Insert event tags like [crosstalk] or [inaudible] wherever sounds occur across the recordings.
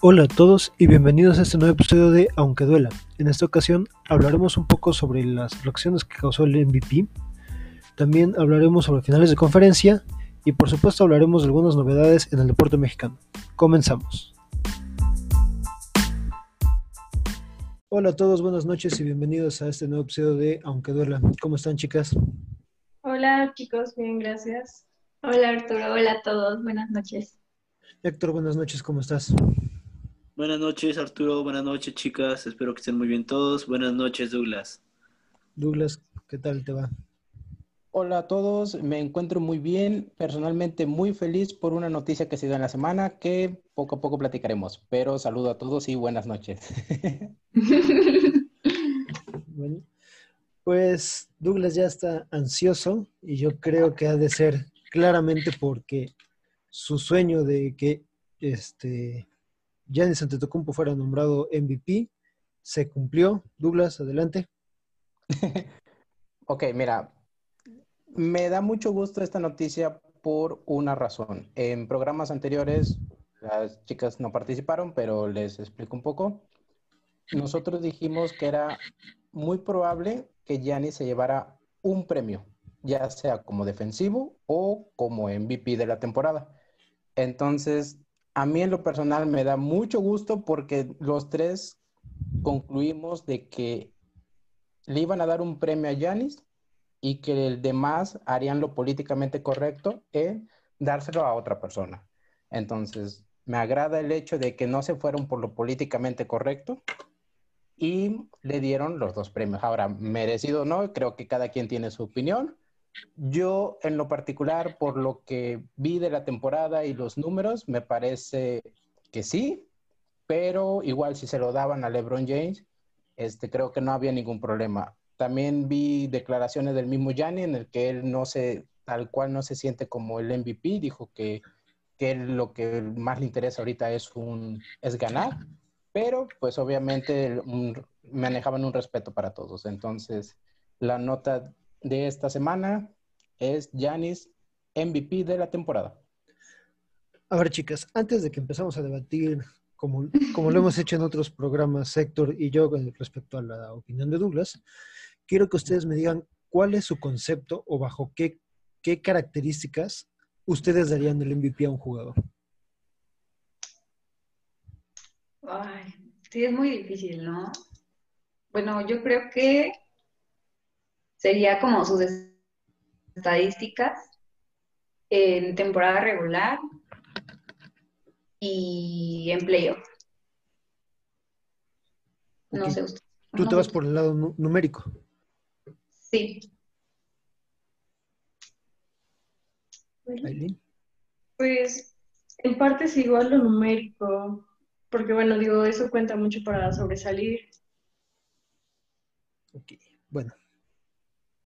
Hola a todos y bienvenidos a este nuevo episodio de Aunque Duela. En esta ocasión hablaremos un poco sobre las reacciones que causó el MVP. También hablaremos sobre finales de conferencia y por supuesto hablaremos de algunas novedades en el deporte mexicano. Comenzamos. Hola a todos, buenas noches y bienvenidos a este nuevo episodio de Aunque Duela. ¿Cómo están chicas? Hola chicos, bien, gracias. Hola Arturo, hola a todos, buenas noches. Héctor, buenas noches, ¿cómo estás? Buenas noches, Arturo. Buenas noches, chicas. Espero que estén muy bien todos. Buenas noches, Douglas. Douglas, ¿qué tal te va? Hola a todos, me encuentro muy bien, personalmente muy feliz por una noticia que se dio en la semana que poco a poco platicaremos, pero saludo a todos y buenas noches. bueno, [laughs] pues Douglas ya está ansioso y yo creo que ha de ser claramente porque su sueño de que este Giannis Antetokounmpo fuera nombrado MVP. Se cumplió. Douglas, adelante. [laughs] ok, mira, me da mucho gusto esta noticia por una razón. En programas anteriores las chicas no participaron, pero les explico un poco. Nosotros dijimos que era muy probable que Giannis se llevara un premio, ya sea como defensivo o como MVP de la temporada. Entonces, a mí en lo personal me da mucho gusto porque los tres concluimos de que le iban a dar un premio a Yanis y que el demás harían lo políticamente correcto en dárselo a otra persona. Entonces, me agrada el hecho de que no se fueron por lo políticamente correcto y le dieron los dos premios. Ahora, merecido o no, creo que cada quien tiene su opinión, yo, en lo particular, por lo que vi de la temporada y los números, me parece que sí, pero igual si se lo daban a LeBron James, este, creo que no había ningún problema. También vi declaraciones del mismo Gianni en el que él no se, tal cual no se siente como el MVP, dijo que, que lo que más le interesa ahorita es, un, es ganar, pero pues obviamente manejaban un respeto para todos. Entonces, la nota de esta semana es Janis MVP de la temporada. A ver, chicas, antes de que empezamos a debatir, como, como lo hemos hecho en otros programas, Héctor y yo, respecto a la opinión de Douglas, quiero que ustedes me digan cuál es su concepto o bajo qué, qué características ustedes darían el MVP a un jugador. Ay, sí, es muy difícil, ¿no? Bueno, yo creo que sería como sus estadísticas en temporada regular y en playoff. No sé usted. Tú te vas por el lado numérico. Sí. Pues en parte es igual lo numérico, porque bueno, digo, eso cuenta mucho para sobresalir. Ok, bueno,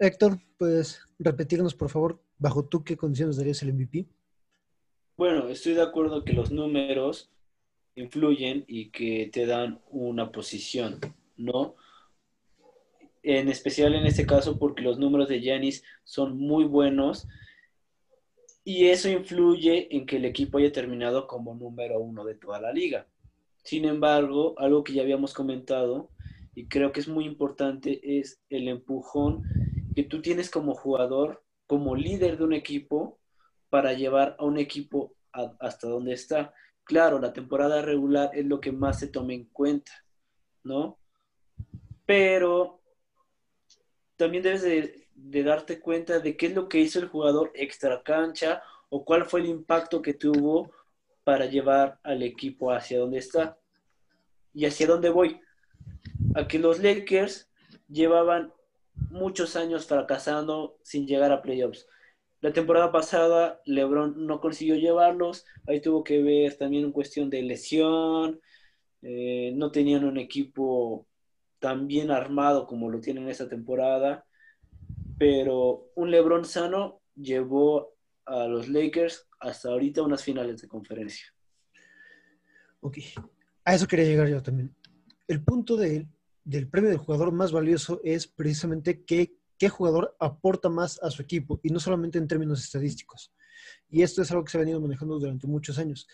Héctor, ¿puedes repetirnos, por favor, bajo tú qué condiciones darías el MVP? Bueno, estoy de acuerdo que los números influyen y que te dan una posición, ¿no? En especial en este caso porque los números de Yanis son muy buenos y eso influye en que el equipo haya terminado como número uno de toda la liga. Sin embargo, algo que ya habíamos comentado y creo que es muy importante es el empujón que tú tienes como jugador, como líder de un equipo, para llevar a un equipo hasta donde está. Claro, la temporada regular es lo que más se toma en cuenta, ¿no? Pero también debes de, darte cuenta de qué es lo que hizo el jugador extra cancha o cuál fue el impacto que tuvo para llevar al equipo hacia donde está. ¿Y hacia dónde voy? A que los Lakers llevaban muchos años fracasando sin llegar a playoffs. La temporada pasada LeBron no consiguió llevarlos, ahí tuvo que ver también en cuestión de lesión, eh, no tenían un equipo tan bien armado como lo tienen esta temporada, pero un LeBron sano llevó a los Lakers hasta ahorita unas finales de conferencia. Ok, a eso quería llegar yo también. El punto de del premio del jugador más valioso es precisamente qué, qué jugador aporta más a su equipo y no solamente en términos estadísticos. Y esto es algo que se ha venido manejando durante muchos años.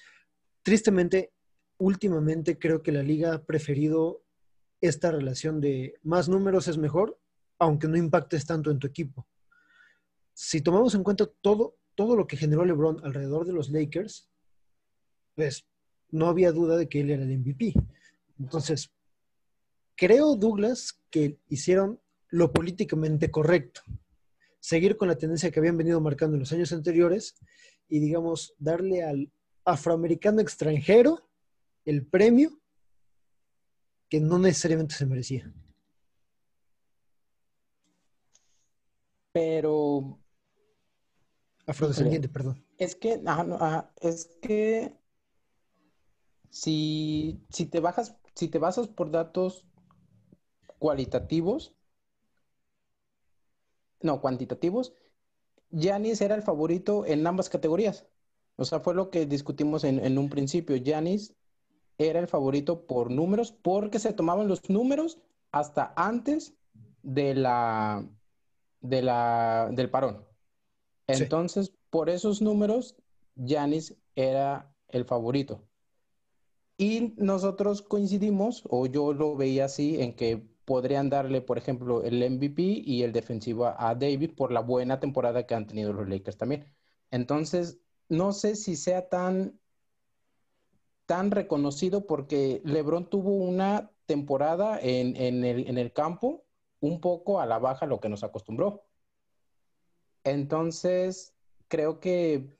Tristemente, últimamente creo que la liga ha preferido esta relación de más números es mejor, aunque no impactes tanto en tu equipo. Si tomamos en cuenta todo, todo lo que generó LeBron alrededor de los Lakers, pues no había duda de que él era el MVP. Entonces, creo, Douglas, que hicieron lo políticamente correcto. Seguir con la tendencia que habían venido marcando en los años anteriores y, digamos, darle al afroamericano extranjero el premio que no necesariamente se merecía. Pero. Afrodescendiente, perdón. Es que, es que si, si te bajas, si te basas por datos cualitativos, no, cuantitativos, Yanis era el favorito en ambas categorías. O sea, fue lo que discutimos en, en un principio. Yanis era el favorito por números porque se tomaban los números hasta antes de la, de la, del parón. Entonces, por esos números, Yanis era el favorito. Y nosotros coincidimos, o yo lo veía así, en que podrían darle, por ejemplo, el MVP y el defensivo a David por la buena temporada que han tenido los Lakers también. Entonces, no sé si sea tan, tan reconocido porque LeBron tuvo una temporada en, el, en el campo un poco a la baja lo que nos acostumbró. Entonces, creo que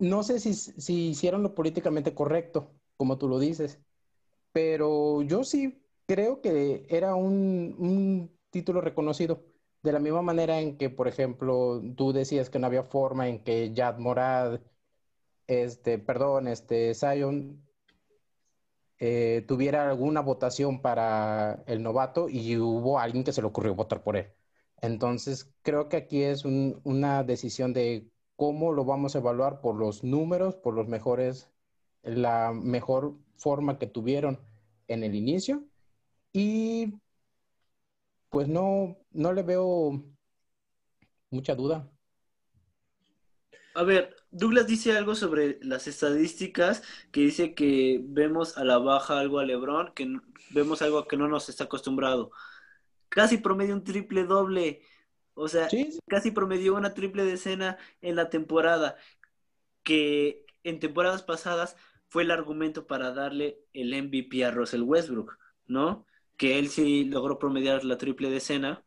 no sé si, si, hicieron lo políticamente correcto, como tú lo dices, pero yo sí creo que era un, título reconocido. De la misma manera en que, por ejemplo, tú decías que no había forma en que Yad Morad, este, perdón, este, Zion, eh, tuviera alguna votación para el novato y hubo alguien que se le ocurrió votar por él. Entonces, creo que aquí es una decisión de cómo lo vamos a evaluar por los números, por los mejores, la mejor forma que tuvieron en el inicio y pues no, no le veo mucha duda. A ver, Douglas dice algo sobre las estadísticas, que dice que vemos a la baja algo a Lebron, que vemos algo que no nos está acostumbrado. Casi promedio un triple doble. O sea, casi promedió una triple decena en la temporada, que en temporadas pasadas fue el argumento para darle el MVP a Russell Westbrook, ¿no? Que él sí logró promediar la triple decena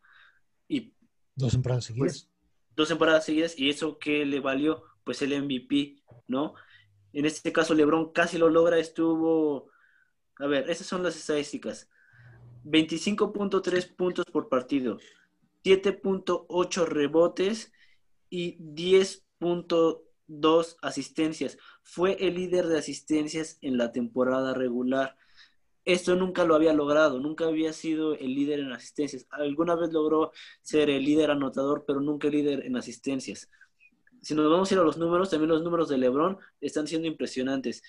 y dos temporadas seguidas. Pues, dos temporadas seguidas y eso que le valió pues el MVP, ¿no? En este caso LeBron casi lo logra, estuvo a ver, esas son las estadísticas. 25.3 puntos por partido, 7.8 rebotes y 10.2 asistencias. Fue el líder de asistencias en la temporada regular esto nunca lo había logrado, nunca había sido el líder en asistencias. Alguna vez logró ser el líder anotador, pero nunca el líder en asistencias. Si nos vamos a ir a los números, también los números de LeBron están siendo impresionantes.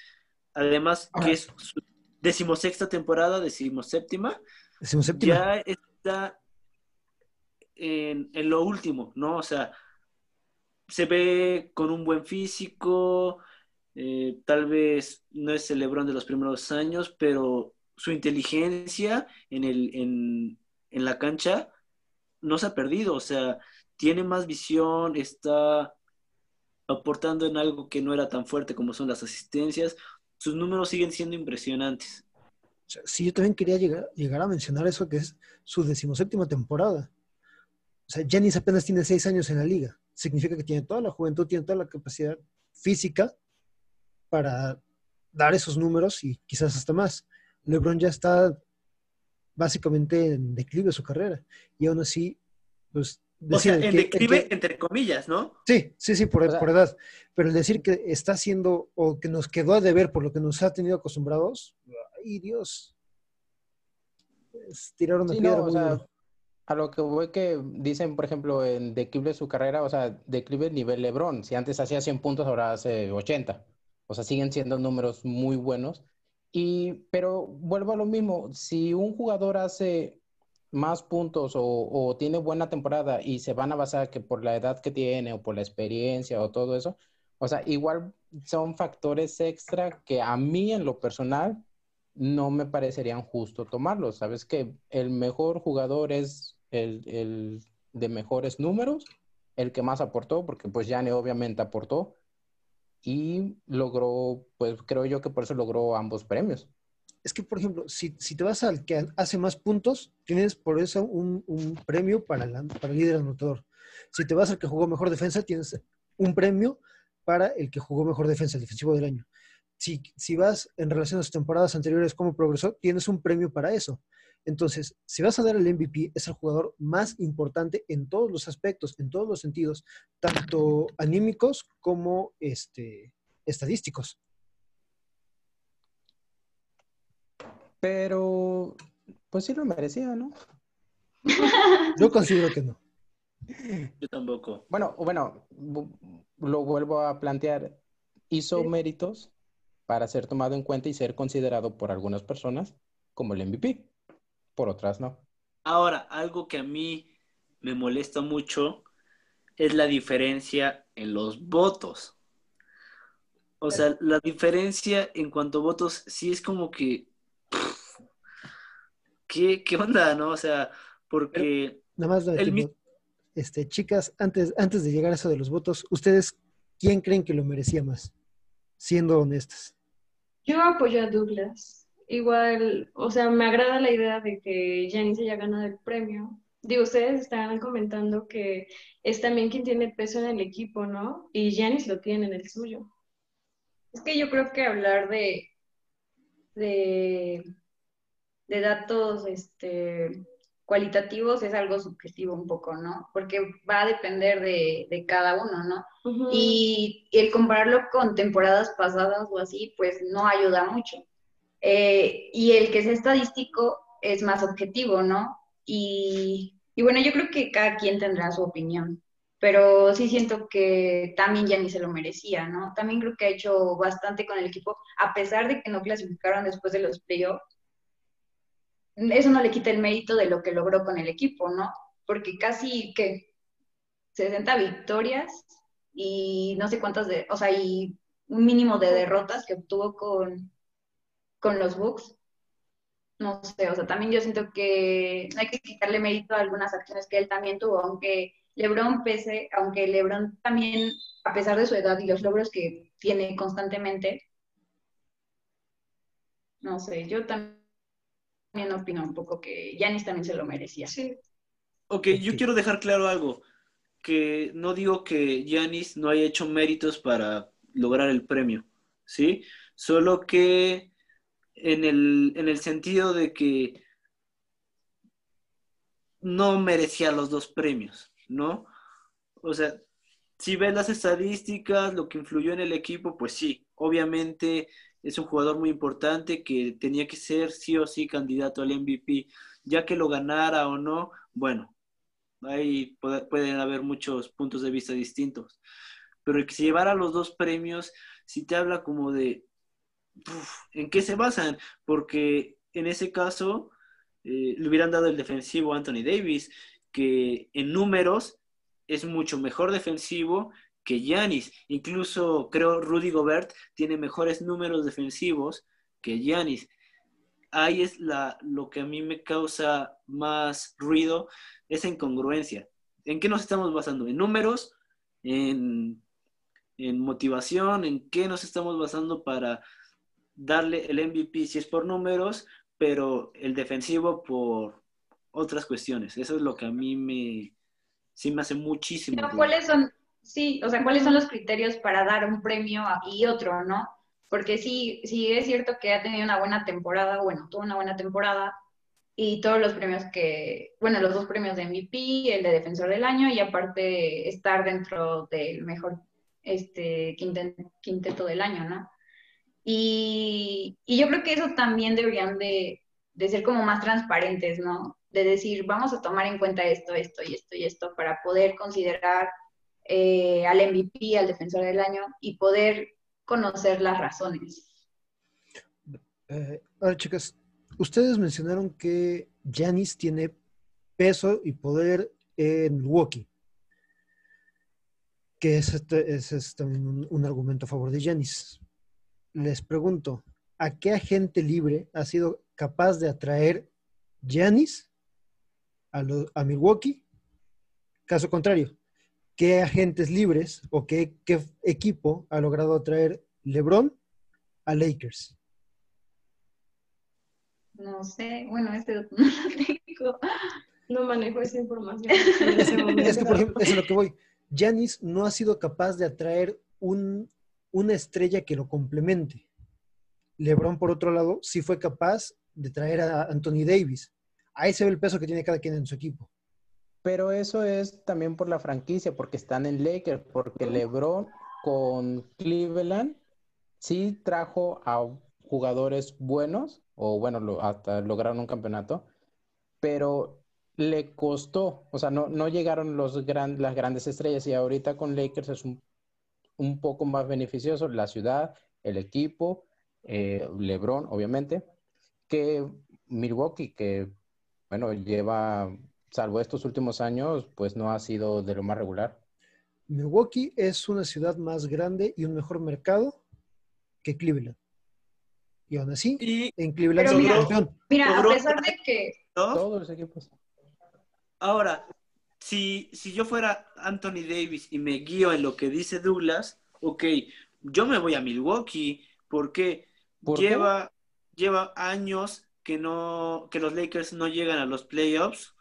Además, que es su decimosexta temporada, decimoséptima, decimoséptima. ya está en, lo último, ¿no? O sea, se ve con un buen físico, eh, tal vez no es el LeBron de los primeros años, pero su inteligencia en, el, en, en la cancha no se ha perdido, o sea, tiene más visión, está aportando en algo que no era tan fuerte como son las asistencias, sus números siguen siendo impresionantes. Sí, yo también quería llegar, llegar a mencionar eso, que es su decimoséptima temporada. O sea, Jennings apenas tiene seis años en la liga. Significa que tiene toda la juventud, tiene toda la capacidad física para dar esos números y quizás hasta más. LeBron ya está básicamente en declive su carrera. Y aún así, pues... O sea, en declive entre comillas, ¿no? Sí, sí, sí, por, edad. Pero el decir que está haciendo o que nos quedó a deber por lo que nos ha tenido acostumbrados, ay Dios. tiraron de piedra. a lo que voy que dicen, por ejemplo, en declive su carrera, o sea, declive nivel LeBron. Si antes hacía 100 puntos, ahora hace 80. O sea, siguen siendo números muy buenos. Y, pero vuelvo a lo mismo, si un jugador hace más puntos o, tiene buena temporada y se van a basar que por la edad que tiene o por la experiencia o todo eso, O sea, igual son factores extra que a mí en lo personal no me parecerían justo tomarlos. Sabes que el mejor jugador es el, el de mejores números, el que más aportó, porque pues Yane obviamente aportó y logró, pues creo yo que por eso logró ambos premios. Es que, por ejemplo, si, si te vas al que hace más puntos, tienes por eso un, un premio para, la, para el líder anotador. Si te vas al que jugó mejor defensa, tienes un premio para el que jugó mejor defensa, el defensivo del año. Si, si vas en relación a las temporadas anteriores, cómo progresó, tienes un premio para eso. Entonces, si vas a dar el MVP, es el jugador más importante en todos los aspectos, en todos los sentidos, tanto anímicos como este, estadísticos. Pero, pues sí lo merecía, ¿no? [laughs] Yo considero que no. Yo tampoco. Bueno, bueno, lo vuelvo a plantear. Hizo méritos para ser tomado en cuenta y ser considerado por algunas personas como el MVP. Por otras no. Ahora, algo que a mí me molesta mucho es la diferencia en los votos. O sea, la diferencia en cuanto a votos sí es como que... ¿Qué, qué onda, no? O sea, porque... Nada más, el, este, chicas, antes, antes de llegar a eso de los votos, ¿ustedes quién creen que lo merecía más? Siendo honestas. Yo apoyo a Douglas. Igual, o sea, me agrada la idea de que Janice haya ganado el premio. Digo, ustedes están comentando que es también quien tiene peso en el equipo, ¿no? Y Janice lo tiene en el suyo. Es que yo creo que hablar de, de, de datos este, cualitativos es algo subjetivo un poco, ¿no? Porque va a depender de, de cada uno, ¿no? y, el compararlo con temporadas pasadas o así, pues no ayuda mucho. Eh, y el que es estadístico es más objetivo, ¿no? Y, y, bueno, yo creo que cada quien tendrá su opinión, pero sí siento que también ya ni se lo merecía, ¿no? También creo que ha hecho bastante con el equipo, a pesar de que no clasificaron después de los playoffs eso no le quita el mérito de lo que logró con el equipo, ¿no? Porque casi que 60 victorias y no sé cuántas de, o sea, y un mínimo de derrotas que obtuvo con, con los Bucks. No sé, o sea, también yo siento que no hay que quitarle mérito a algunas acciones que él también tuvo, aunque LeBron pese, aunque LeBron también, a pesar de su edad y los logros que tiene constantemente, no sé, yo también también opino un poco que Yanis también se lo merecía. Sí. Ok, yo quiero dejar claro algo, que no digo que Yanis no haya hecho méritos para lograr el premio, ¿sí? Solo que en el, en el sentido de que no merecía los dos premios, ¿no? O sea, si ves las estadísticas, lo que influyó en el equipo, pues sí, obviamente es un jugador muy importante que tenía que ser sí o sí candidato al MVP, ya que lo ganara o no, bueno, ahí pueden haber muchos puntos de vista distintos. Pero el que se llevara los dos premios, si te habla como de, ¿en qué se basan? Porque en ese caso eh, le hubieran dado el defensivo a Anthony Davis, que en números es mucho mejor defensivo que Yanis. Incluso creo Rudy Gobert tiene mejores números defensivos que Yanis. Ahí es la, lo que a mí me causa más ruido, esa incongruencia. ¿En qué nos estamos basando? ¿En números? ¿En, en motivación? ¿En qué nos estamos basando para darle el MVP si es por números, pero el defensivo por otras cuestiones? Eso es lo que a mí me, sí me hace muchísimo. ¿Cuáles son, Sí, o sea, ¿cuáles son los criterios para dar un premio y otro, no? Porque sí, sí es cierto que ha tenido una buena temporada, bueno, tuvo una buena temporada y todos los premios que, bueno, los dos premios de MVP, el de Defensor del Año y aparte estar dentro del mejor este, quinteto del año, ¿no? Y, yo creo que eso también deberían de, ser como más transparentes, ¿no? De decir, vamos a tomar en cuenta esto, esto y esto y esto para poder considerar eh, al MVP, al defensor del año y poder conocer las razones. Eh, ahora, chicas, ustedes mencionaron que Janis tiene peso y poder en Milwaukee. que es, este, es este un, un argumento a favor de Giannis. Les pregunto, ¿a qué agente libre ha sido capaz de atraer Giannis a, lo- a Milwaukee? Caso contrario, ¿qué agentes libres o qué, qué equipo ha logrado atraer LeBron a Lakers? No sé, bueno, este [laughs] no lo tengo. No manejo esa información en ese momento. Es que, por ejemplo, eso es a lo que voy. Giannis no ha sido capaz de atraer un- una estrella que lo complemente. LeBron, por otro lado, sí fue capaz de traer a Anthony Davis. Ahí se ve el peso que tiene cada quien en su equipo. Pero eso es también por la franquicia, porque están en Lakers, porque LeBron con Cleveland sí trajo a jugadores buenos, o bueno, lo- hasta lograron un campeonato, pero le costó, o sea, no, no llegaron los gran, las grandes estrellas y ahorita con Lakers es un, un poco más beneficioso la ciudad, el equipo, eh, LeBron, obviamente, que Milwaukee, que bueno, lleva, salvo estos últimos años, pues no ha sido de lo más regular. Milwaukee es una ciudad más grande y un mejor mercado que Cleveland. Y aún así, Y en Cleveland Pero mira- campeón. Mira, a pesar de que ¿no? Todos los equipos. Ahora, si, si yo fuera Anthony Davis y me guío en lo que dice Douglas, ok, yo me voy a Milwaukee porque ¿Por qué? lleva, lleva años que no, que los Lakers no llegan a los playoffs,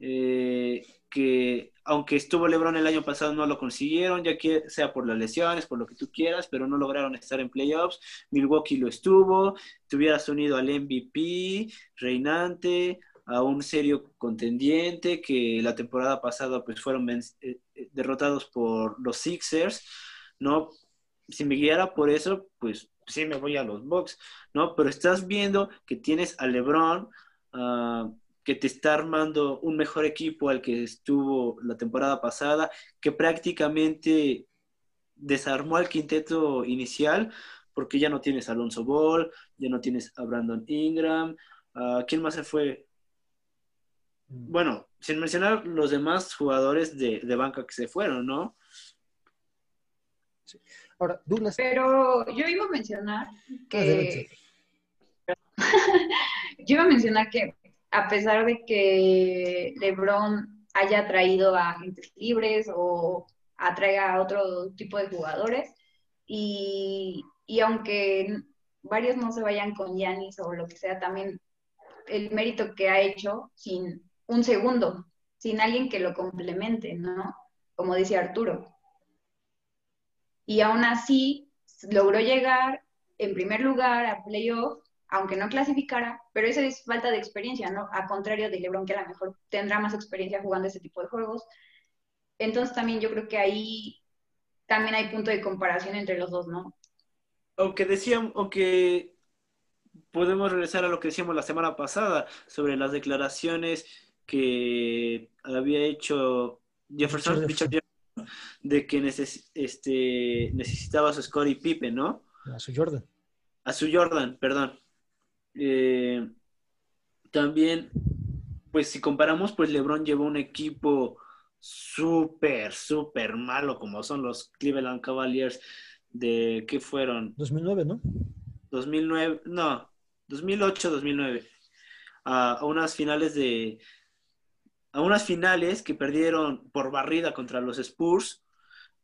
eh, que aunque estuvo LeBron el año pasado no lo consiguieron, ya que sea por las lesiones, por lo que tú quieras, pero no lograron estar en playoffs. Milwaukee lo estuvo, te hubieras unido al MVP, reinante, a un serio contendiente que la temporada pasada pues fueron eh, eh, derrotados por los Sixers, ¿no? Si me guiara por eso, pues sí me voy a los Bucks, ¿no? Pero estás viendo que tienes a LeBron, ah, que te está armando un mejor equipo al que estuvo la temporada pasada, que prácticamente desarmó al quinteto inicial, porque ya no tienes a Alonso Ball, ya no tienes a Brandon Ingram, ah, ¿quién más se fue? Bueno, sin mencionar los demás jugadores de, de banca que se fueron, ¿no? Ahora, Douglas, Pero yo iba a mencionar que adelante. [laughs] yo iba a mencionar que a pesar de que LeBron haya traído a agentes libres o atraiga a otro tipo de jugadores y, y aunque varios no se vayan con Giannis o lo que sea, también el mérito que ha hecho sin un segundo, sin alguien que lo complemente, ¿no? Como dice Arturo. Y aún así logró llegar en primer lugar a playoff, aunque no clasificara, pero eso es falta de experiencia, ¿no? A contrario de LeBron, que a lo mejor tendrá más experiencia jugando ese tipo de juegos. Entonces también yo creo que ahí también hay punto de comparación entre los dos, ¿no? Aunque decíamos, aunque podemos regresar a lo que decíamos la semana pasada sobre las declaraciones que había hecho Jefferson, Richard Jefferson, de que neces- este, necesitaba a su Scottie Pippen, ¿no? A su Jordan. A su Jordan, perdón. Eh, también, pues si comparamos, pues LeBron llevó un equipo súper, súper malo, como son los Cleveland Cavaliers de, ¿qué fueron? 2009, ¿no? 2009, no, 2008, 2009, a, a unas finales de, a unas finales que perdieron por barrida contra los Spurs,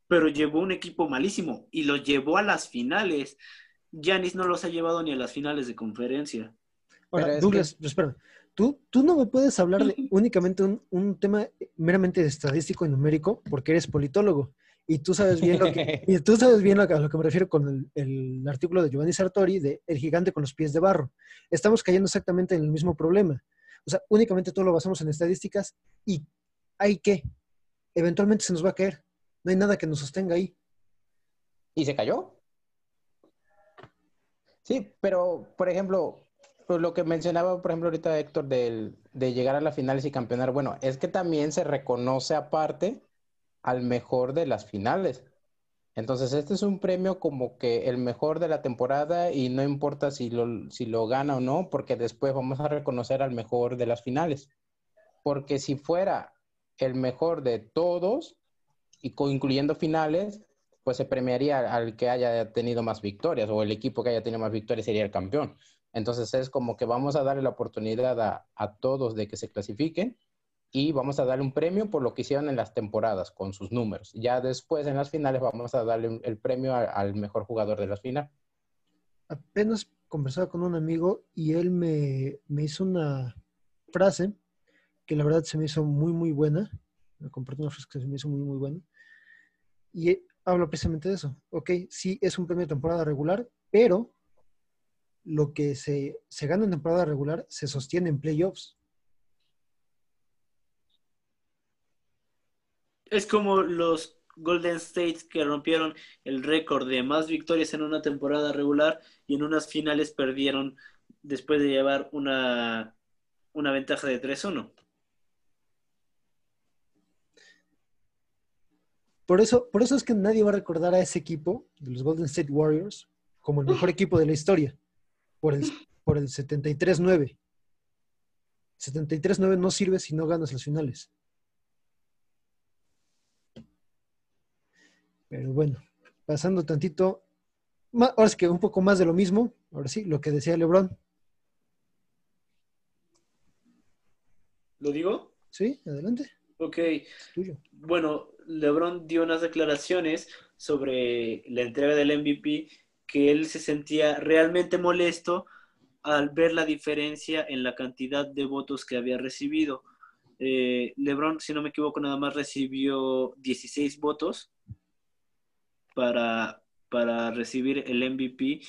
pero llevó un equipo malísimo y los llevó a las finales. Giannis no los ha llevado ni a las finales de conferencia. Ahora, Douglas, espera. Tú, tú no me puedes hablar de únicamente un, un tema meramente estadístico y numérico porque eres politólogo. Y tú sabes bien lo que, [laughs] y tú sabes bien a lo que me refiero con el, el artículo de Giovanni Sartori de El gigante con los pies de barro. Estamos cayendo exactamente en el mismo problema. O sea, únicamente todo lo basamos en estadísticas y hay que, eventualmente se nos va a caer. No hay nada que nos sostenga ahí. ¿Y se cayó? Sí, pero, por ejemplo, pues lo que mencionaba, por ejemplo, ahorita Héctor, del, de llegar a las finales y campeonar, bueno, es que también se reconoce aparte al mejor de las finales. Entonces, este es un premio como que el mejor de la temporada y no importa si lo, si lo gana o no, porque después vamos a reconocer al mejor de las finales. Porque si fuera el mejor de todos, y incluyendo finales, pues se premiaría al que haya tenido más victorias o el equipo que haya tenido más victorias sería el campeón. Entonces es como que vamos a darle la oportunidad a, a todos de que se clasifiquen y vamos a darle un premio por lo que hicieron en las temporadas con sus números. Ya después en las finales vamos a darle el premio al mejor jugador de las finales. Apenas conversaba con un amigo y él me, me, hizo una frase que la verdad se me hizo muy, muy buena. Me compartió una frase que se me hizo muy, muy buena. Y habla precisamente de eso. Ok, sí es un premio de temporada regular, pero lo que se, se gana en temporada regular se sostiene en playoffs. Es como los Golden States que rompieron el récord de más victorias en una temporada regular y en unas finales perdieron después de llevar una, una ventaja de 3-1. Por eso, por eso es que nadie va a recordar a ese equipo de los Golden State Warriors como el mejor equipo de la historia, por el, por el 73-9. 73-9 no sirve si no ganas las finales. Pero bueno, pasando tantito, ahora es que un poco más de lo mismo, ahora sí, lo que decía Lebron. ¿Lo digo? Sí, adelante. Ok. Bueno, Lebron dio unas declaraciones sobre la entrega del MVP que él se sentía realmente molesto al ver la diferencia en la cantidad de votos que había recibido. Eh, Lebron, si no me equivoco, nada más recibió 16 votos para, para recibir el MVP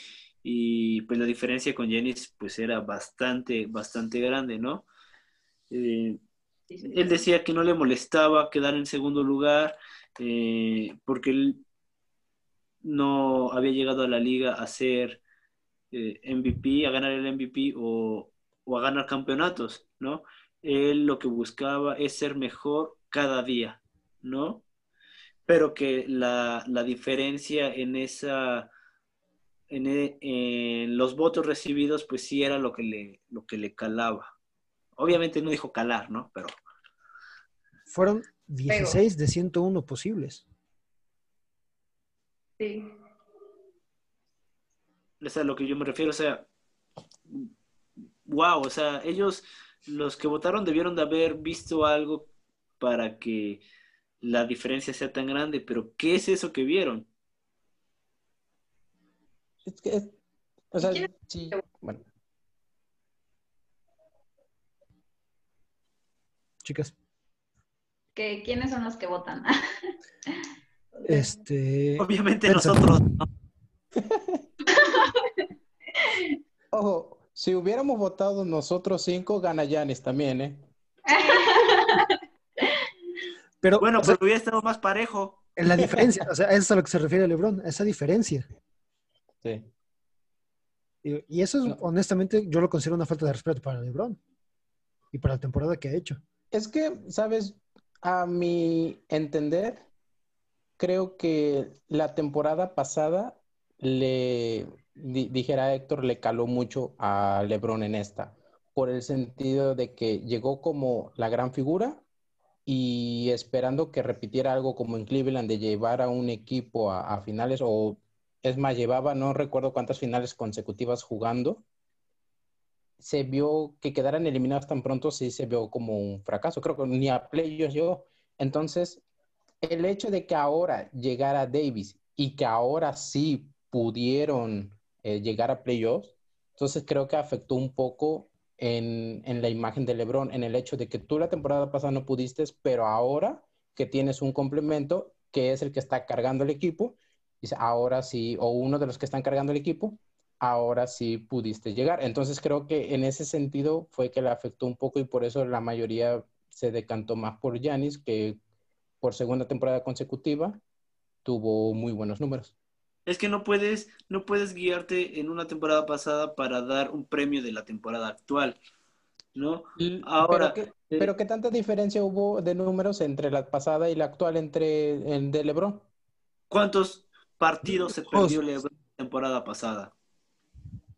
y pues la diferencia con Jennings pues era bastante, bastante grande, ¿no? Eh, él decía que no le molestaba quedar en segundo lugar eh, porque él no había llegado a la liga a ser eh, MVP, a ganar el MVP o, o, a ganar campeonatos, ¿no? Él lo que buscaba es ser mejor cada día, ¿no? Pero que la, diferencia en esa e, en, los votos recibidos pues sí era lo que le lo que le calaba. Obviamente no dijo calar no pero fueron 16 de 101 posibles. Sí. Es a lo que yo me refiero o sea wow o sea ellos los que votaron debieron de haber visto algo para que la diferencia sea tan grande, pero ¿qué es eso que vieron? Es que, o sea, sí, bueno. Chicas. ¿Qué, ¿Quiénes son los que votan? [laughs] este. Obviamente nosotros. [laughs] Ojo, si hubiéramos votado nosotros cinco, gana Yanis también, ¿eh? [laughs] bueno, pero hubiera estado más parejo. En la diferencia, [laughs] o sea, eso es a lo que se refiere Lebron, esa diferencia. Sí. Y, eso es, honestamente, yo lo considero una falta de respeto para Lebron y para la temporada que ha hecho. Es que, sabes, a mi entender, creo que la temporada pasada le, dijera Héctor, le caló mucho a Lebron en esta, por el sentido de que llegó como la gran figura y esperando que repitiera algo como en Cleveland de llevar a un equipo a, finales o es más, llevaba no recuerdo cuántas finales consecutivas jugando. Se vio que quedaran eliminados tan pronto, sí se vio como un fracaso. Creo que ni a playoffs yo. Entonces, el hecho de que ahora llegara Davis y que ahora sí pudieron eh, llegar a playoffs, entonces creo que afectó un poco en, la imagen de LeBron, en el hecho de que tú la temporada pasada no pudiste, pero ahora que tienes un complemento que es el que está cargando el equipo, ahora sí, o uno de los que están cargando el equipo, ahora sí pudiste llegar. Entonces creo que en ese sentido fue que le afectó un poco y por eso la mayoría se decantó más por Yanis, que por segunda temporada consecutiva tuvo muy buenos números es que no puedes, no puedes guiarte en una temporada pasada para dar un premio de la temporada actual, ¿no? Ahora, pero, qué, tanta diferencia hubo de números entre la pasada y la actual entre el de LeBron? ¿Cuántos partidos se perdió LeBron la temporada pasada?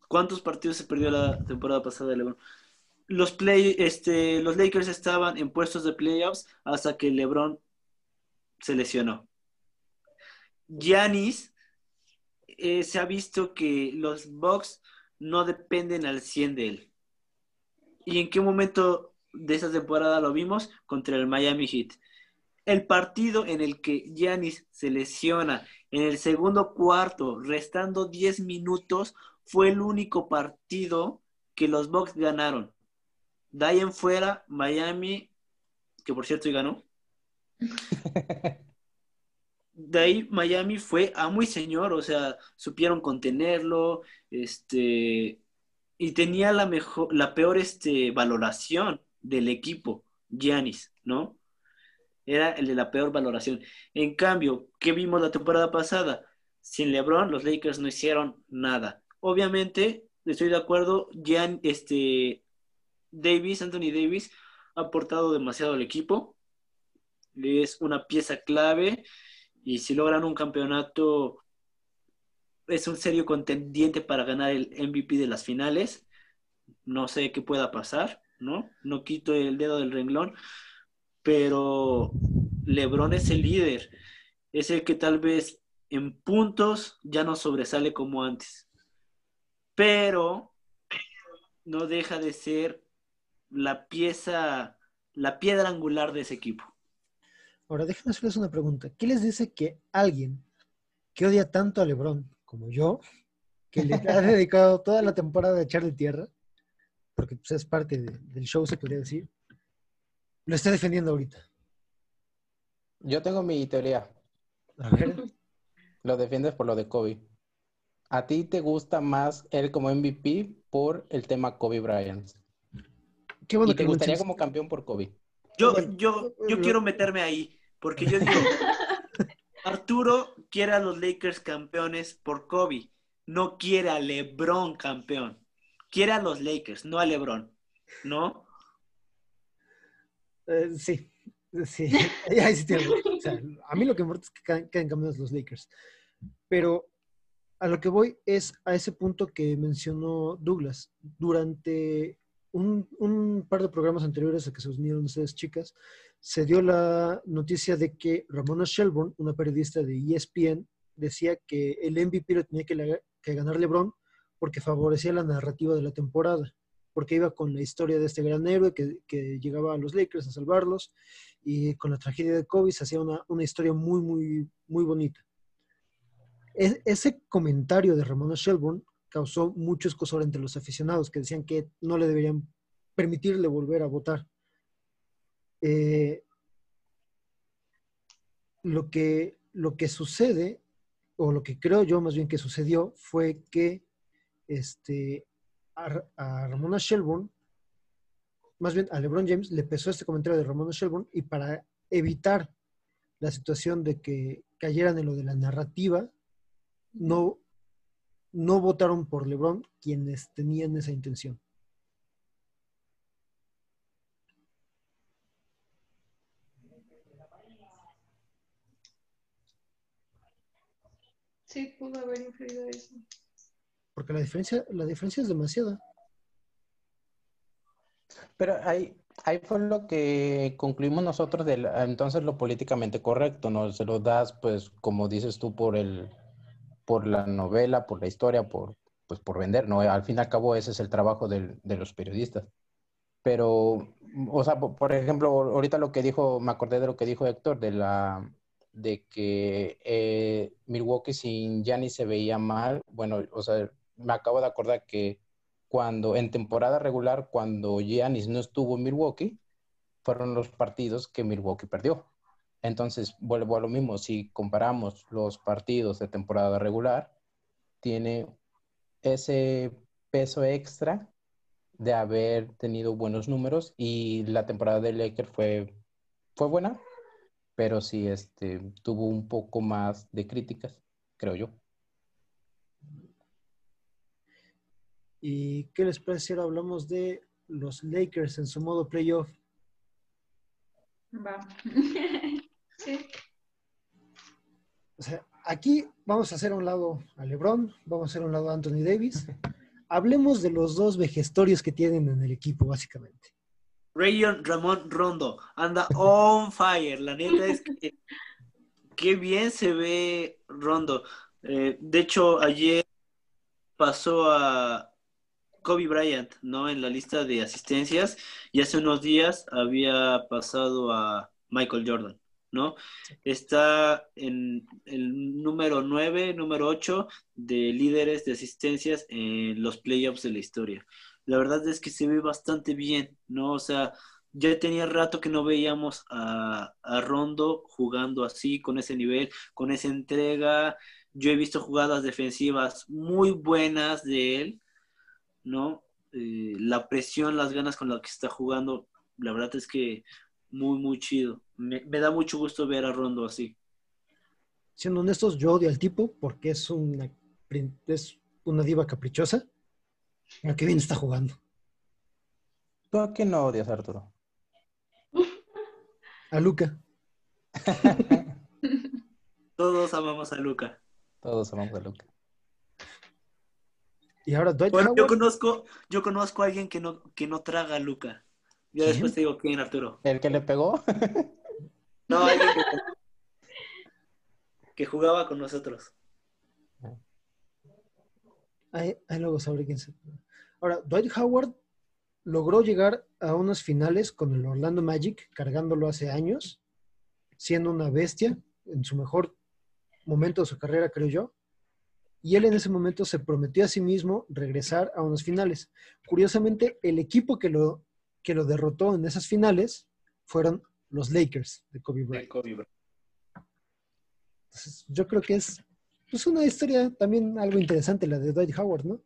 ¿Cuántos partidos se perdió la temporada pasada de LeBron? Los play, este, los Lakers estaban en puestos de playoffs hasta que LeBron se lesionó. Giannis eh, se ha visto que los Bucks no dependen al 100 de él. ¿Y en qué momento de esa temporada lo vimos? Contra el Miami Heat. El partido en el que Giannis se lesiona en el segundo cuarto, restando 10 minutos, fue el único partido que los Bucks ganaron. De fuera, Miami, que por cierto ganó. [laughs] De ahí Miami fue a muy señor, o sea, supieron contenerlo, este, y tenía la mejor, la peor este, valoración del equipo, Giannis, ¿no? Era el de la peor valoración. En cambio, ¿qué vimos la temporada pasada? Sin LeBron, los Lakers no hicieron nada. Obviamente, estoy de acuerdo, Gian, este, Davis, Anthony Davis, ha aportado demasiado al equipo. Es una pieza clave y si logran un campeonato es un serio contendiente para ganar el MVP de las finales. No sé qué pueda pasar, ¿no? No quito el dedo del renglón, pero LeBron es el líder. Es el que tal vez en puntos ya no sobresale como antes. Pero no deja de ser la pieza, la piedra angular de ese equipo. Ahora, déjenme hacerles una pregunta. ¿Qué les dice que alguien que odia tanto a LeBron como yo, que le ha [laughs] dedicado toda la temporada a echarle tierra, porque pues, es parte del show, se podría decir, lo está defendiendo ahorita. Yo tengo mi teoría. A ver. [laughs] Lo defiendes por lo de Kobe. ¿A ti te gusta más él como MVP por el tema Kobe Bryant? Qué bueno ¿Y te que lo gustaría como campeón por Kobe? Yo, yo, yo quiero meterme ahí, porque yo digo, [laughs] Arturo quiere a los Lakers campeones por Kobe, no quiere a LeBron campeón. Quiere a los Lakers, no a LeBron, ¿no? Eh, sí, sí. [laughs] Ahí sí a mí lo que importa es que queden campeones los Lakers. Pero a lo que voy es a ese punto que mencionó Douglas. Durante un, un par de programas anteriores a que se unieron ustedes, chicas, se dio la noticia de que Ramona Shelburne, una periodista de ESPN, decía que el MVP lo tenía que, ganar LeBron porque favorecía la narrativa de la temporada porque iba con la historia de este gran héroe que, llegaba a los Lakers a salvarlos y con la tragedia de Kobe se hacía una, una historia muy, muy, muy bonita. E- ese comentario de Ramona Shelburne causó mucho escosor entre los aficionados que decían que no le deberían permitirle volver a votar. Eh, lo, que, lo que sucede, o lo que creo yo más bien que sucedió, fue que este, a, Ramona Shelburne, más bien a LeBron James, le pesó este comentario de Ramona Shelburne y para evitar la situación de que cayeran en lo de la narrativa, no, no votaron por LeBron quienes tenían esa intención. Sí, pudo haber influido eso. Porque la diferencia, la diferencia es demasiada. Pero ahí, ahí fue lo que concluimos nosotros de la- entonces lo políticamente correcto, ¿no? Se lo das, pues, como dices tú, por el, por la novela, por la historia, por, pues, por vender, ¿no? Al fin y al cabo ese es el trabajo del- de los periodistas. Pero, o sea, po- por ejemplo, ahorita lo que dijo, me acordé de lo que dijo Héctor, de la, de que eh, Milwaukee sin Giannis se veía mal. Bueno, o sea, me acabo de acordar que cuando en temporada regular, cuando Giannis no estuvo en Milwaukee, fueron los partidos que Milwaukee perdió. Entonces, vuelvo a lo mismo, si comparamos los partidos de temporada regular, tiene ese peso extra de haber tenido buenos números y la temporada de Lakers fue, fue buena, pero sí este, tuvo un poco más de críticas, creo yo. ¿Y qué les parece si ahora hablamos de los Lakers en su modo playoff? Va. [laughs] Sí. O sea, aquí vamos a hacer a un lado a LeBron, vamos a hacer a un lado a Anthony Davis. [laughs] Hablemos de los dos vejestorios que tienen en el equipo, básicamente. Rayon Ramón Rondo anda on fire. La neta es que qué bien se ve Rondo. Eh, de hecho, ayer pasó a Kobe Bryant, ¿no? En la lista de asistencias y hace unos días había pasado a Michael Jordan, ¿no? Está en el número 9, número 8 de líderes de asistencias en los playoffs de la historia. La verdad es que se ve bastante bien, ¿no? O sea, ya tenía rato que no veíamos a, a Rondo jugando así, con ese nivel, con esa entrega, yo he visto jugadas defensivas muy buenas de él, ¿no? Eh, la presión, las ganas con las que está jugando, la verdad es que muy, muy chido. Me, da mucho gusto ver a Rondo así. Siendo honestos, yo odio al tipo porque es una, es una diva caprichosa. Pero qué bien está jugando. ¿Tú a quién no odias, Arturo? [laughs] A Luca. [laughs] Todos amamos a Luca. Todos amamos a Luca. Y ahora Dwight bueno, yo conozco, yo conozco a alguien que no, que no traga a Luca. Yo después te digo quién, Arturo. ¿El que le pegó? no, alguien [laughs] que, que jugaba con nosotros. Ahí, luego sabré quién se. Ahora, Dwight Howard logró llegar a unas finales con el Orlando Magic, cargándolo hace años, siendo una bestia en su mejor momento de su carrera, creo yo. Y él en ese momento se prometió a sí mismo regresar a unas finales. Curiosamente, el equipo que lo, que lo derrotó en esas finales fueron los Lakers de Kobe Bryant. Entonces, yo creo que es pues, una historia también algo interesante la de Dwight Howard, ¿no?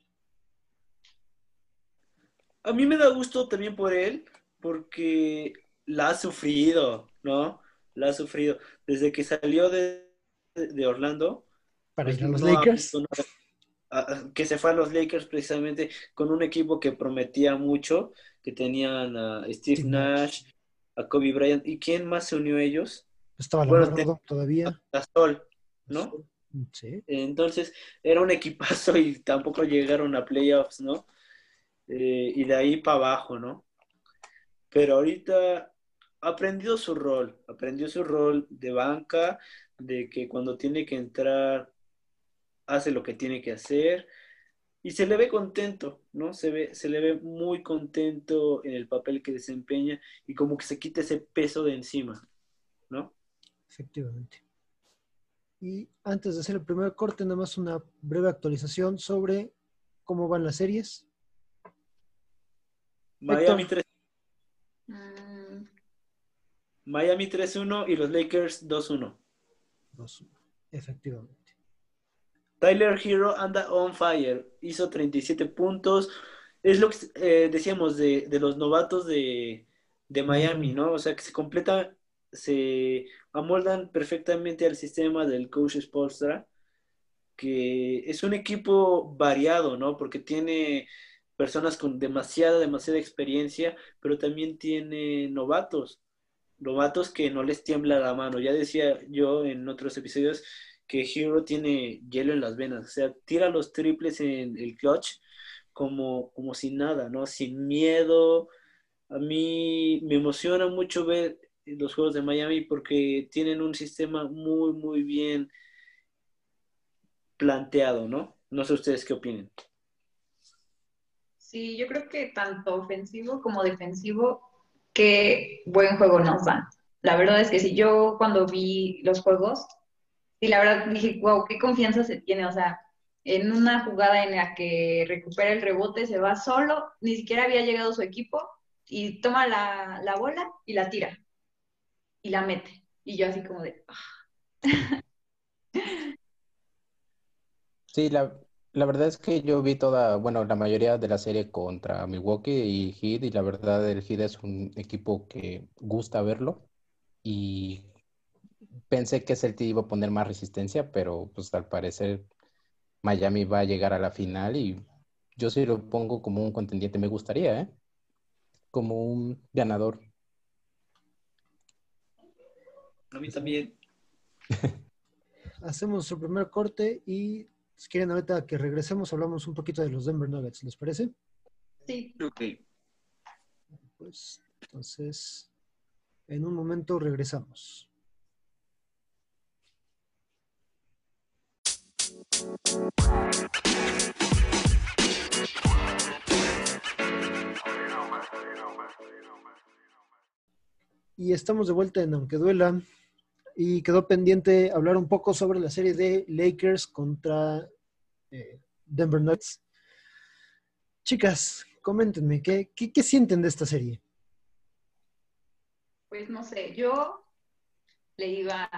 A mí me da gusto también por él, porque la ha sufrido, ¿no? La ha sufrido. Desde que salió de, de Orlando. Para pues, ir a los Lakers. que se fue a los Lakers precisamente con un equipo que prometía mucho, que tenían a Steve, Nash, a Kobe Bryant. ¿Y quién más se unió a ellos? Estaba bueno, todavía. Sol, ¿no? Sí. Entonces era un equipazo y tampoco llegaron a playoffs, ¿no? Eh, y de ahí para abajo, ¿no? Pero ahorita aprendió su rol, aprendió su rol de banca, de que cuando tiene que entrar hace lo que tiene que hacer y se le ve contento, ¿no? Se, ve, se le ve muy contento en el papel que desempeña y como que se quita ese peso de encima, ¿no? Efectivamente. Y antes de hacer el primer corte, nada más una breve actualización sobre cómo van las series. Miami 3. Mm. Miami 3-1 y los Lakers 2-1. Efectivamente. Tyler Hero anda on fire. Hizo 37 puntos. Es lo que eh, decíamos de, los novatos de, Miami, ¿no? O sea, que se completa, se amoldan perfectamente al sistema del coach Spolstra, que es un equipo variado, ¿no? Porque tiene personas con demasiada, demasiada experiencia, pero también tiene novatos novatos que no les tiembla la mano. Ya decía yo en otros episodios que Hero tiene hielo en las venas, o sea, tira los triples en el clutch como, como sin nada, ¿no? Sin miedo. A mí me emociona mucho ver los juegos de Miami porque tienen un sistema muy, muy bien planteado, ¿no? No sé ustedes qué opinen. Sí, yo creo que tanto ofensivo como defensivo qué buen juego nos dan. La verdad es que si yo cuando vi los juegos, y la verdad dije, wow, qué confianza se tiene, o sea, en una jugada en la que recupera el rebote, se va solo, ni siquiera había llegado su equipo, y toma la, la bola y la tira, y la mete. Y yo así como de... Ah". Sí, la, la verdad es que yo vi toda, bueno, la mayoría de la serie contra Milwaukee y Heat, y la verdad el Heat es un equipo que gusta verlo. Y pensé que Celtic iba a poner más resistencia, pero pues al parecer Miami va a llegar a la final y yo sí lo pongo como un contendiente, me gustaría, ¿eh? Como un ganador. A mí también. [laughs] Hacemos su primer corte y si quieren ahorita que regresemos hablamos un poquito de los Denver Nuggets, ¿les parece? Sí. Ok. Pues entonces, en un momento regresamos. Y estamos de vuelta en Aunque Duela. Y quedó pendiente hablar un poco sobre la serie de Lakers contra eh, Denver Nuggets. Chicas, coméntenme, ¿qué, qué, qué sienten de esta serie? Pues no sé, yo le iba,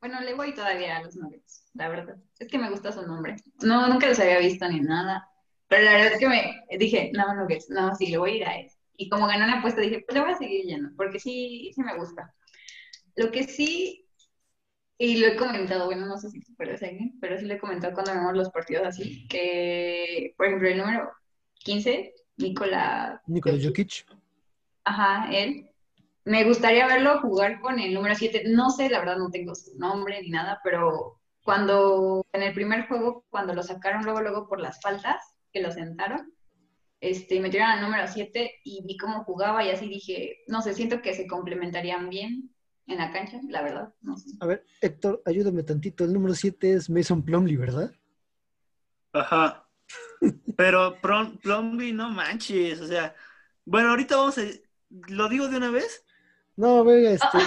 bueno, le voy todavía a los Nuggets, la verdad. Es que me gusta su nombre. No, nunca los había visto ni nada. Pero la verdad es que me dije, no, Nuggets, no, sí, le voy a ir a él. Y como ganó una apuesta, dije, pues le voy a seguir yendo, porque sí, sí me gusta. Lo que sí, y lo he comentado, bueno, no sé si puede seguir, pero sí lo he comentado cuando vemos los partidos así, que, por ejemplo, el número 15, Nikola... Nikola Jokic. Ajá, él. Me gustaría verlo jugar con el número 7. No sé, la verdad no tengo su nombre ni nada, pero cuando en el primer juego, cuando lo sacaron luego, luego por las faltas, que lo sentaron, este, metieron al número 7 y vi cómo jugaba y así dije, no sé, siento que se complementarían bien en la cancha, la verdad. No sé. A ver, Héctor, ayúdame tantito. El número 7 es Mason Plumley, ¿verdad? Ajá. Pero Plum- Plumlee, no manches, o sea, bueno, ahorita vamos a, lo digo de una vez. No, venga, este,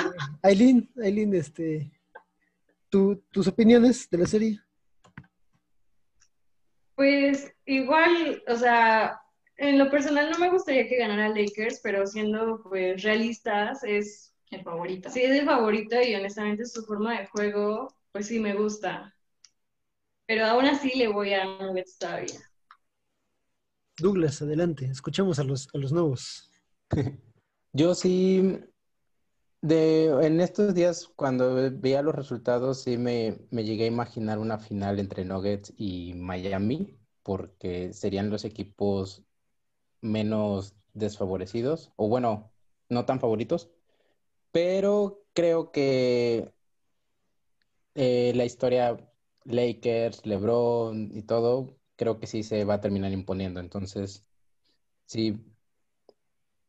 Aileen, Aileen, este, tu- tus opiniones de la serie. Pues igual, o sea, en lo personal no me gustaría que ganara Lakers, pero siendo pues realistas, es, El favorito. sí es el favorito y honestamente su forma de juego, pues sí me gusta. Pero aún así le voy a Nuggets todavía. Douglas, adelante, escuchemos a los, a los nuevos. [laughs] Yo sí, de, en estos días, cuando veía los resultados, sí me, me llegué a imaginar una final entre Nuggets y Miami, porque serían los equipos menos desfavorecidos, o bueno, no tan favoritos, pero creo que eh, la historia Lakers, LeBron y todo, creo que sí se va a terminar imponiendo. Entonces, sí,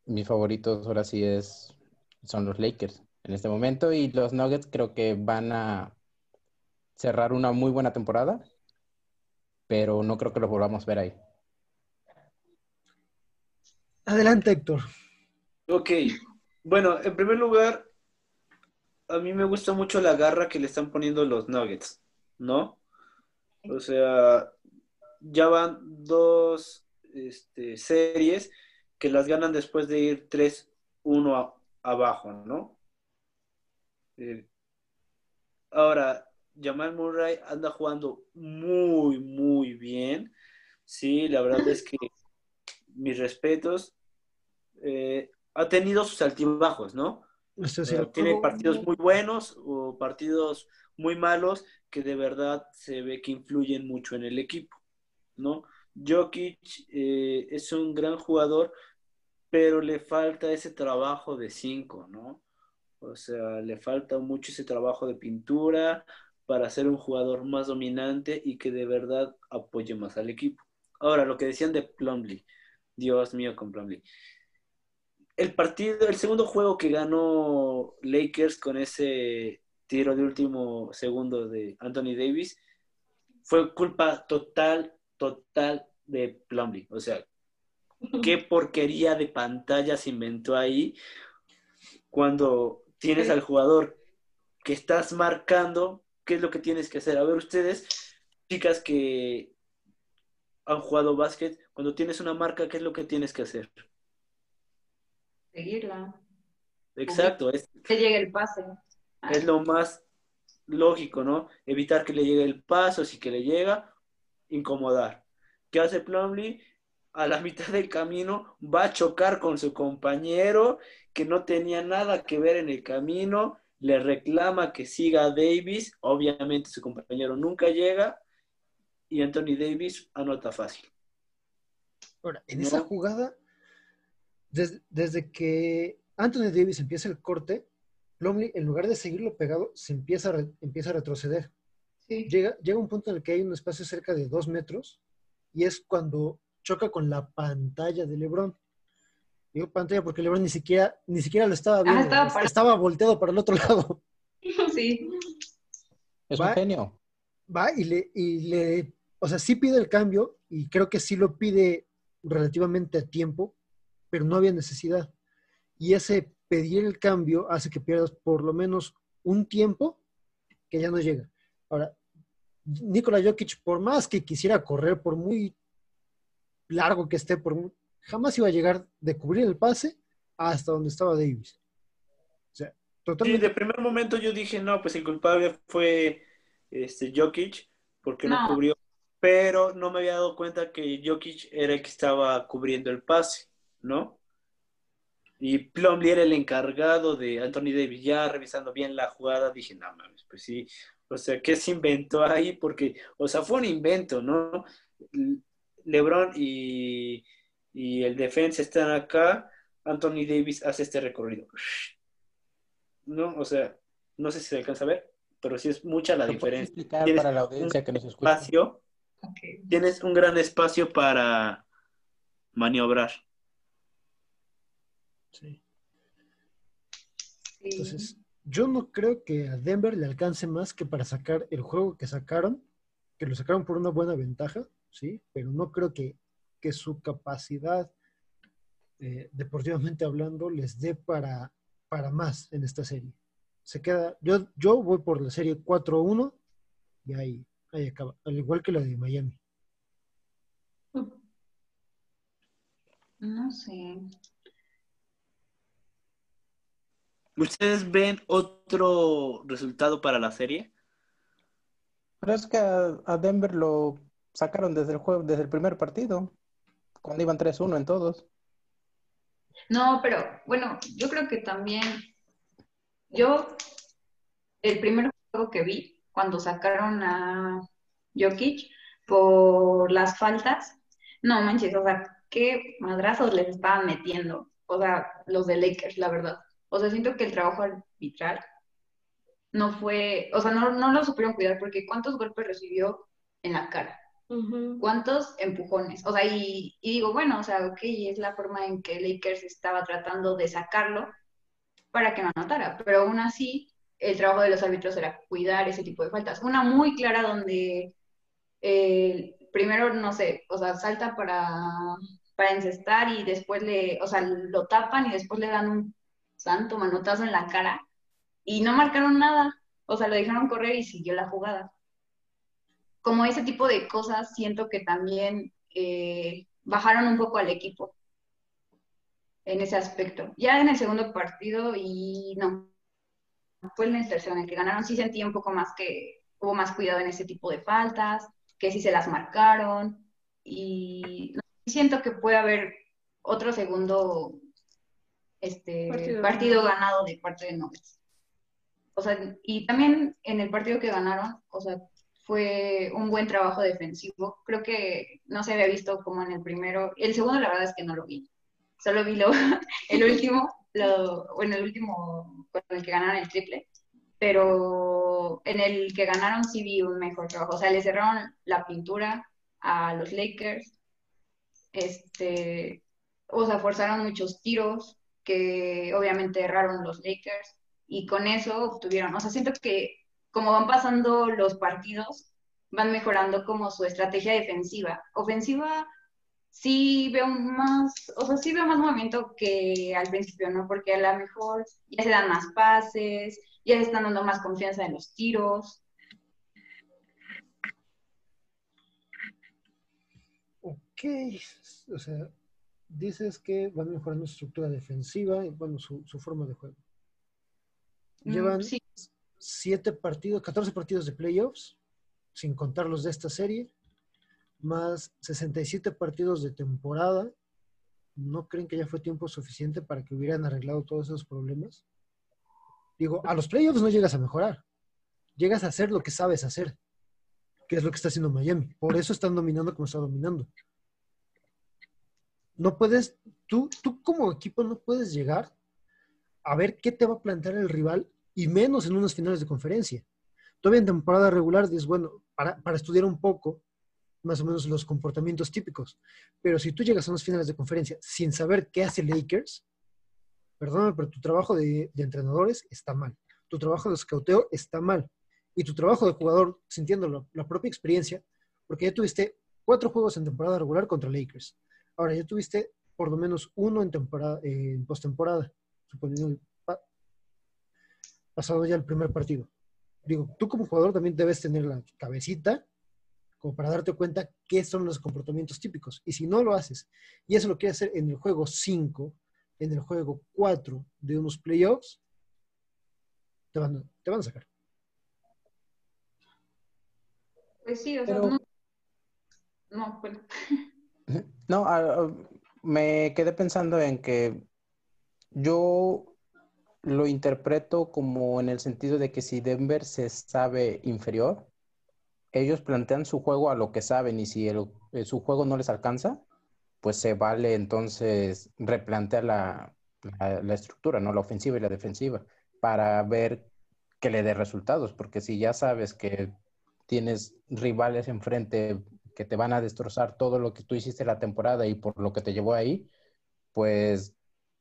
mis favoritos ahora sí es, son los Lakers en este momento y los Nuggets creo que van a cerrar una muy buena temporada, pero no creo que los volvamos a ver ahí. Adelante, Héctor. Ok, bueno, en primer lugar, a mí me gusta mucho la garra que le están poniendo los Nuggets, ¿no? O sea, ya van dos este, series que las ganan después de ir 3-1 a- abajo, ¿no? Eh, ahora, Jamal Murray anda jugando muy, muy bien. Sí, la verdad es que mis respetos. Eh, ha tenido sus altibajos, ¿no? Esto es Eh, tiene partidos muy buenos o partidos muy malos que de verdad se ve que influyen mucho en el equipo, ¿no? Jokic eh, es un gran jugador, pero le falta ese trabajo de cinco, ¿no? O sea, le falta mucho ese trabajo de pintura para ser un jugador más dominante y que de verdad apoye más al equipo. Ahora, lo que decían de Plumlee, Dios mío con Plumlee. El partido, el segundo juego que ganó Lakers con ese tiro de último segundo de Anthony Davis fue culpa total, total de Plumlee. O sea, [laughs] qué porquería de pantalla se inventó ahí cuando tienes al jugador que estás marcando, ¿qué es lo que tienes que hacer? A ver, ustedes, chicas que han jugado básquet, cuando tienes una marca, ¿qué es lo que tienes que hacer? Seguirla. Exacto, es, Que llegue el pase. es lo más lógico, ¿no? Evitar que le llegue el paso, si que le llega, incomodar. ¿Qué hace Plumlee? A la [laughs] mitad del camino va a chocar con su compañero que no tenía nada que ver en el camino, le reclama que siga a Davis, obviamente su compañero nunca llega y Anthony Davis anota fácil. Ahora, en No. esa jugada, des- desde que Anthony Davis empieza el corte, Plumlee, en lugar de seguirlo pegado, se empieza a, re- empieza a retroceder. Sí. Llega, llega un punto en el que hay un espacio cerca de dos metros y es cuando choca con la pantalla de LeBron. Digo pantalla porque LeBron ni siquiera, ni siquiera lo estaba viendo. estaba volteado para el otro lado. [laughs] Sí. Es Va- un genio. va y le, y le, o sea, sí pide el cambio y creo que sí lo pide relativamente a tiempo, pero no había necesidad. Y ese pedir el cambio hace que pierdas por lo menos un tiempo que ya no llega. Ahora, Nikola Jokic, por más que quisiera correr, por muy largo que esté, por jamás iba a llegar de cubrir el pase hasta donde estaba Davis. O sea, totalmente. de primer momento yo dije, no, pues el culpable fue este, Jokic, porque no. cubrió. Pero no me había dado cuenta que Jokic era el que estaba cubriendo el pase, ¿no? Y Plumlee era el encargado de Anthony Davis, ya revisando bien la jugada, dije, no mames, pues sí, o sea, ¿qué se inventó ahí? Porque, o sea, fue un invento, ¿no? LeBron y, y el defensa están acá, Anthony Davis hace este recorrido. ¿No? O sea, no sé si se alcanza a ver, pero sí es mucha la diferencia. para la audiencia que nos escucha? Espacio, Tienes un gran espacio para maniobrar. Sí. Entonces, yo no creo que a Denver le alcance más que para sacar el juego que sacaron, que lo sacaron por una buena ventaja, sí, pero no creo que, su capacidad, eh, deportivamente hablando, les dé para, para más en esta serie. Se queda, yo, yo voy por la serie 4-1 y ahí, ahí acaba, al igual que la de Miami. No sé. ¿Ustedes ven otro resultado para la serie? Pero es que a, Denver lo sacaron desde el juego, desde el primer partido, cuando iban 3-1 en todos. No, pero bueno, yo creo que también yo el primer juego que vi cuando sacaron a Jokic por las faltas, no manches, o sea, qué madrazos les estaban metiendo, o sea, los de Lakers, la verdad. O sea, siento que el trabajo arbitral no fue, o sea, no, no lo supieron cuidar porque ¿cuántos golpes recibió en la cara? ¿Cuántos empujones? O sea, y, digo, bueno, o sea, ok, es la forma en que Lakers estaba tratando de sacarlo para que no anotara, pero aún así el trabajo de los árbitros era cuidar ese tipo de faltas. Una muy clara donde eh, primero, no sé, o sea, salta para, para encestar y después le, o sea, lo tapan y después le dan un santo manotazo en la cara y no marcaron nada. O sea, lo dejaron correr y siguió la jugada. Como ese tipo de cosas, siento que también eh, bajaron un poco al equipo en ese aspecto. Ya en el segundo partido y no, fue en el tercero en el que ganaron, sí sentí un poco más que hubo más cuidado en ese tipo de faltas, que sí se las marcaron y siento que puede haber otro segundo este partido, ganado de parte de Nuggets. O sea, y también en el partido que ganaron, o sea, fue un buen trabajo defensivo. Creo que no se había visto como en el primero. El segundo, la verdad es que no lo vi. Solo vi lo, [laughs] el último, lo, bueno, el último con el que ganaron el triple. Pero en el que ganaron sí vi un mejor trabajo. O sea, le cerraron la pintura a los Lakers. Este, o sea, forzaron muchos tiros que obviamente erraron los Lakers y con eso obtuvieron, o sea, siento que como van pasando los partidos, van mejorando como su estrategia defensiva. Ofensiva sí veo más, o sea, sí veo más movimiento que al principio, ¿no? Porque a lo mejor ya se dan más pases, ya se están dando más confianza en los tiros. Ok, o sea, dices que van mejorando su estructura defensiva y bueno, su, forma de juego. Mm, Llevan siete partidos, 14 partidos de playoffs, sin contar los de esta serie, más 67 partidos de temporada. ¿No creen que ya fue tiempo suficiente para que hubieran arreglado todos esos problemas? Digo, a los playoffs no llegas a mejorar, llegas a hacer lo que sabes hacer, que es lo que está haciendo Miami. Por eso están dominando como está dominando no puedes, tú, tú como equipo no puedes llegar a ver qué te va a plantear el rival y menos en unas finales de conferencia. Todavía en temporada regular dices, bueno, para, estudiar un poco más o menos los comportamientos típicos. Pero si tú llegas a unas finales de conferencia sin saber qué hace Lakers, perdóname, pero tu trabajo de, entrenadores está mal. Tu trabajo de scouteo está mal. Y tu trabajo de jugador, sintiendo la propia experiencia, porque ya tuviste cuatro juegos en temporada regular contra Lakers. Ahora, ya tuviste por lo menos uno en temporada, en postemporada. suponiendo pasado ya el primer partido. Digo, tú como jugador también debes tener la cabecita como para darte cuenta qué son los comportamientos típicos. Y si no lo haces, y eso lo quieres hacer en el juego 5, en el juego 4 de unos playoffs, te van, te van a sacar. Pues sí, o sea, no, no, pues. [laughs] no me quedé pensando en que yo lo interpreto como en el sentido de que si Denver se sabe inferior, ellos plantean su juego a lo que saben y si eh, su juego no les alcanza, pues se vale entonces replantear la, la, estructura, ¿no? La ofensiva y la defensiva, para ver que le dé resultados, porque si ya sabes que tienes rivales enfrente que te van a destrozar todo lo que tú hiciste la temporada y por lo que te llevó ahí, pues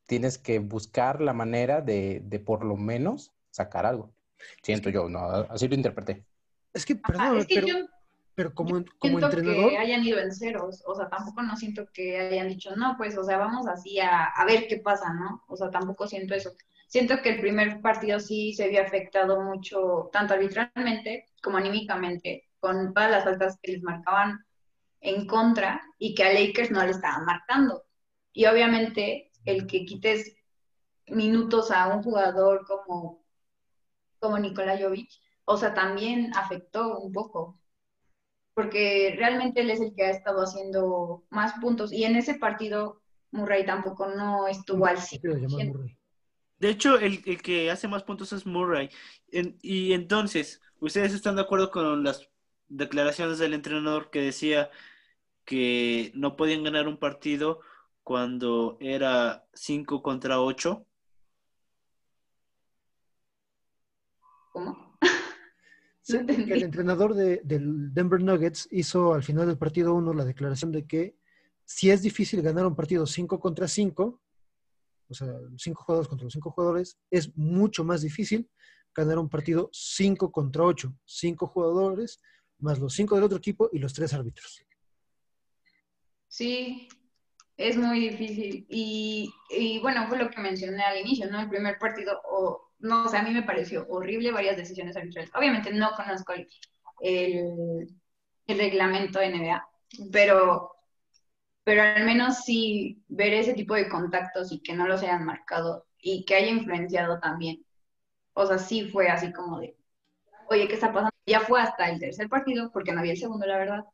tienes que buscar la manera de, de por lo menos sacar algo. Siento yo, no, así lo interpreté. Es que, perdón, pero, pero como, como entrenador. que hayan ido en ceros, o sea, tampoco no siento que hayan dicho, no, pues, o sea, vamos así a, a ver qué pasa, ¿no? O sea, tampoco siento eso. Siento que el primer partido sí se había afectado mucho, tanto arbitralmente como anímicamente, con todas las faltas que les marcaban en contra y que a Lakers no le estaban marcando. Y obviamente el que quites minutos a un jugador como, como Nikola Jovic, o sea, también afectó un poco, porque realmente él es el que ha estado haciendo más puntos y en ese partido Murray tampoco no estuvo al 100%. De hecho, el, que hace más puntos es Murray. y entonces, ¿ustedes están de acuerdo con las declaraciones del entrenador que decía que no podían ganar un partido cuando era 5 contra 8. ¿Cómo? [laughs] el entrenador de, del Denver Nuggets hizo al final del partido 1 la declaración de que si es difícil ganar un partido 5 contra 5, o sea, 5 jugadores contra los 5 jugadores, es mucho más difícil ganar un partido 5 contra 8. 5 jugadores más los 5 del otro equipo y los 3 árbitros. Sí, es muy difícil. Y, y, bueno, fue lo que mencioné al inicio, ¿no? El primer partido, o no o sea, a mí me pareció horrible varias decisiones arbitrales. Obviamente no conozco el, el, reglamento de NBA, pero, pero al menos sí ver ese tipo de contactos y que no los hayan marcado y que haya influenciado también. O sea, sí fue así como de, oye, ¿qué está pasando? Ya fue hasta el tercer partido, porque no había el segundo, la verdad,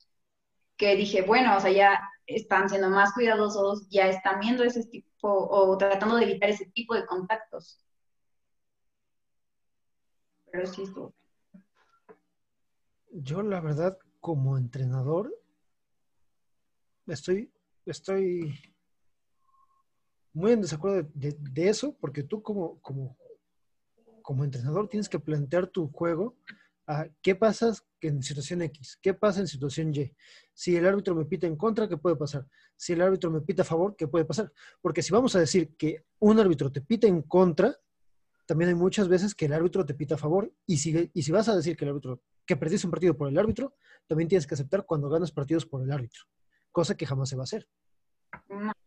que dije, bueno, o sea, ya están siendo más cuidadosos, ya están viendo ese tipo o tratando de evitar ese tipo de contactos. Pero sí estuvo. Yo, la verdad, como entrenador, estoy, estoy muy en desacuerdo de, de, eso, porque tú como, como, como entrenador tienes que plantear tu juego qué pasa en situación X, qué pasa en situación Y. Si el árbitro me pita en contra, ¿qué puede pasar? Si el árbitro me pita a favor, ¿qué puede pasar? Porque si vamos a decir que un árbitro te pita en contra, también hay muchas veces que el árbitro te pita a favor. Y si, y si vas a decir que el árbitro, que perdiste un partido por el árbitro, también tienes que aceptar cuando ganas partidos por el árbitro. Cosa que jamás se va a hacer.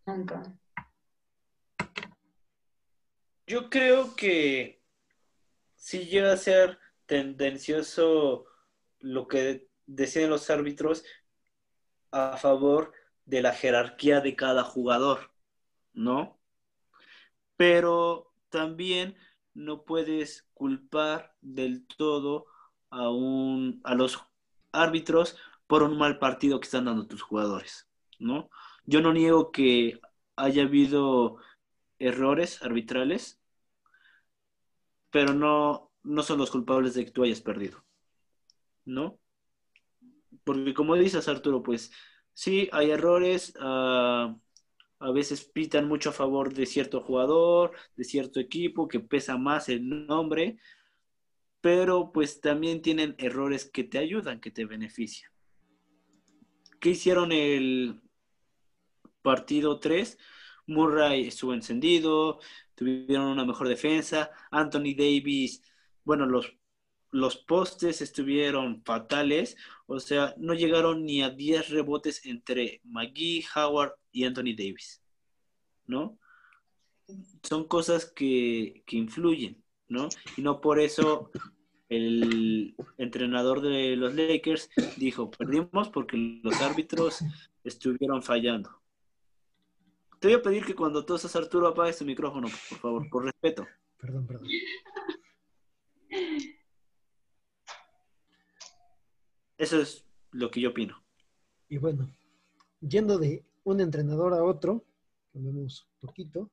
nunca. Yo creo que si llega a ser tendencioso lo que deciden los árbitros a favor de la jerarquía de cada jugador, ¿no? Pero también no puedes culpar del todo a, un, a los árbitros por un mal partido que están dando tus jugadores, ¿no? Yo no niego que haya habido errores arbitrales, pero no, no son los culpables de que tú hayas perdido, ¿no? Porque como dices, Arturo, pues sí, hay errores, ah, a veces pitan mucho a favor de cierto jugador, de cierto equipo, que pesa más el nombre, pero pues también tienen errores que te ayudan, que te benefician. ¿Qué hicieron el partido 3? Murray estuvo encendido, tuvieron una mejor defensa, Anthony Davis bueno, los, los postes estuvieron fatales, o sea, no llegaron ni a 10 rebotes entre McGee, Howard y Anthony Davis, ¿no? son cosas que, que influyen, ¿no? Y no por eso el entrenador de los Lakers dijo, perdimos porque los árbitros estuvieron fallando. Te voy a pedir que cuando estás Arturo apagues tu micrófono, por favor, por respeto. Perdón, perdón. Eso es lo que yo opino. Y bueno, yendo de un entrenador a otro, cambiamos un poquito.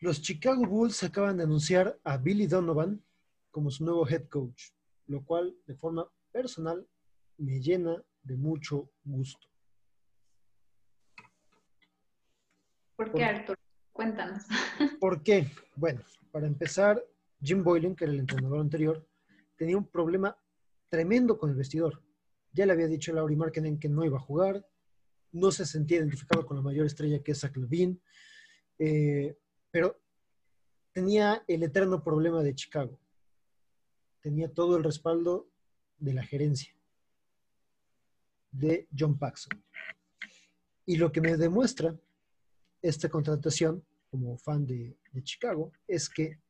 Los Chicago Bulls acaban de anunciar a Billy Donovan como su nuevo head coach, lo cual de forma personal me llena de mucho gusto. ¿Por qué, Arturo? Cuéntanos. [laughs] ¿Por qué? Bueno, para empezar, Jim Boylan, que era el entrenador anterior, tenía un problema tremendo con el vestidor. Ya le había dicho a Laurie Markkinen que no iba a jugar, no se sentía identificado con la mayor estrella que es Zach Levine, eh, pero tenía el eterno problema de Chicago. Tenía todo el respaldo de la gerencia de John Paxson. Y lo que me demuestra esta contratación como fan de, de Chicago es que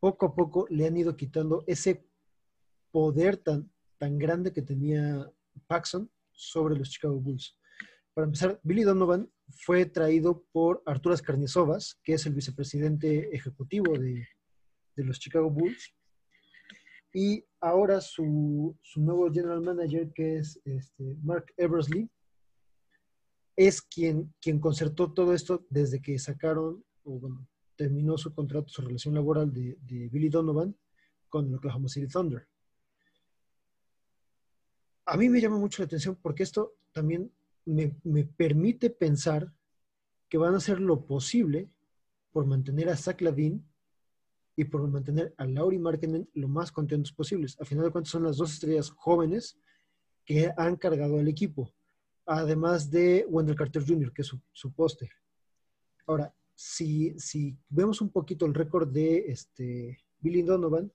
poco a poco le han ido quitando ese poder tan, tan grande que tenía Paxson sobre los Chicago Bulls. Para empezar, Billy Donovan fue traído por Arturas Carnizovas, que es el vicepresidente ejecutivo de, de los Chicago Bulls. Y ahora su, su, nuevo general manager, que es este, Mark Eversley, es quien, quien concertó todo esto desde que sacaron, o bueno, terminó su contrato, su relación laboral de, de Billy Donovan con el Oklahoma City Thunder a mí me llama mucho la atención porque esto también me, permite pensar que van a hacer lo posible por mantener a Zach Lavin y por mantener a Laurie Markkinen lo más contentos posibles. A final de cuentas son las dos estrellas jóvenes que han cargado al equipo, además de Wendell Carter Jr., que es su, su póster. Ahora, si, si, vemos un poquito el récord de este, Billy Donovan,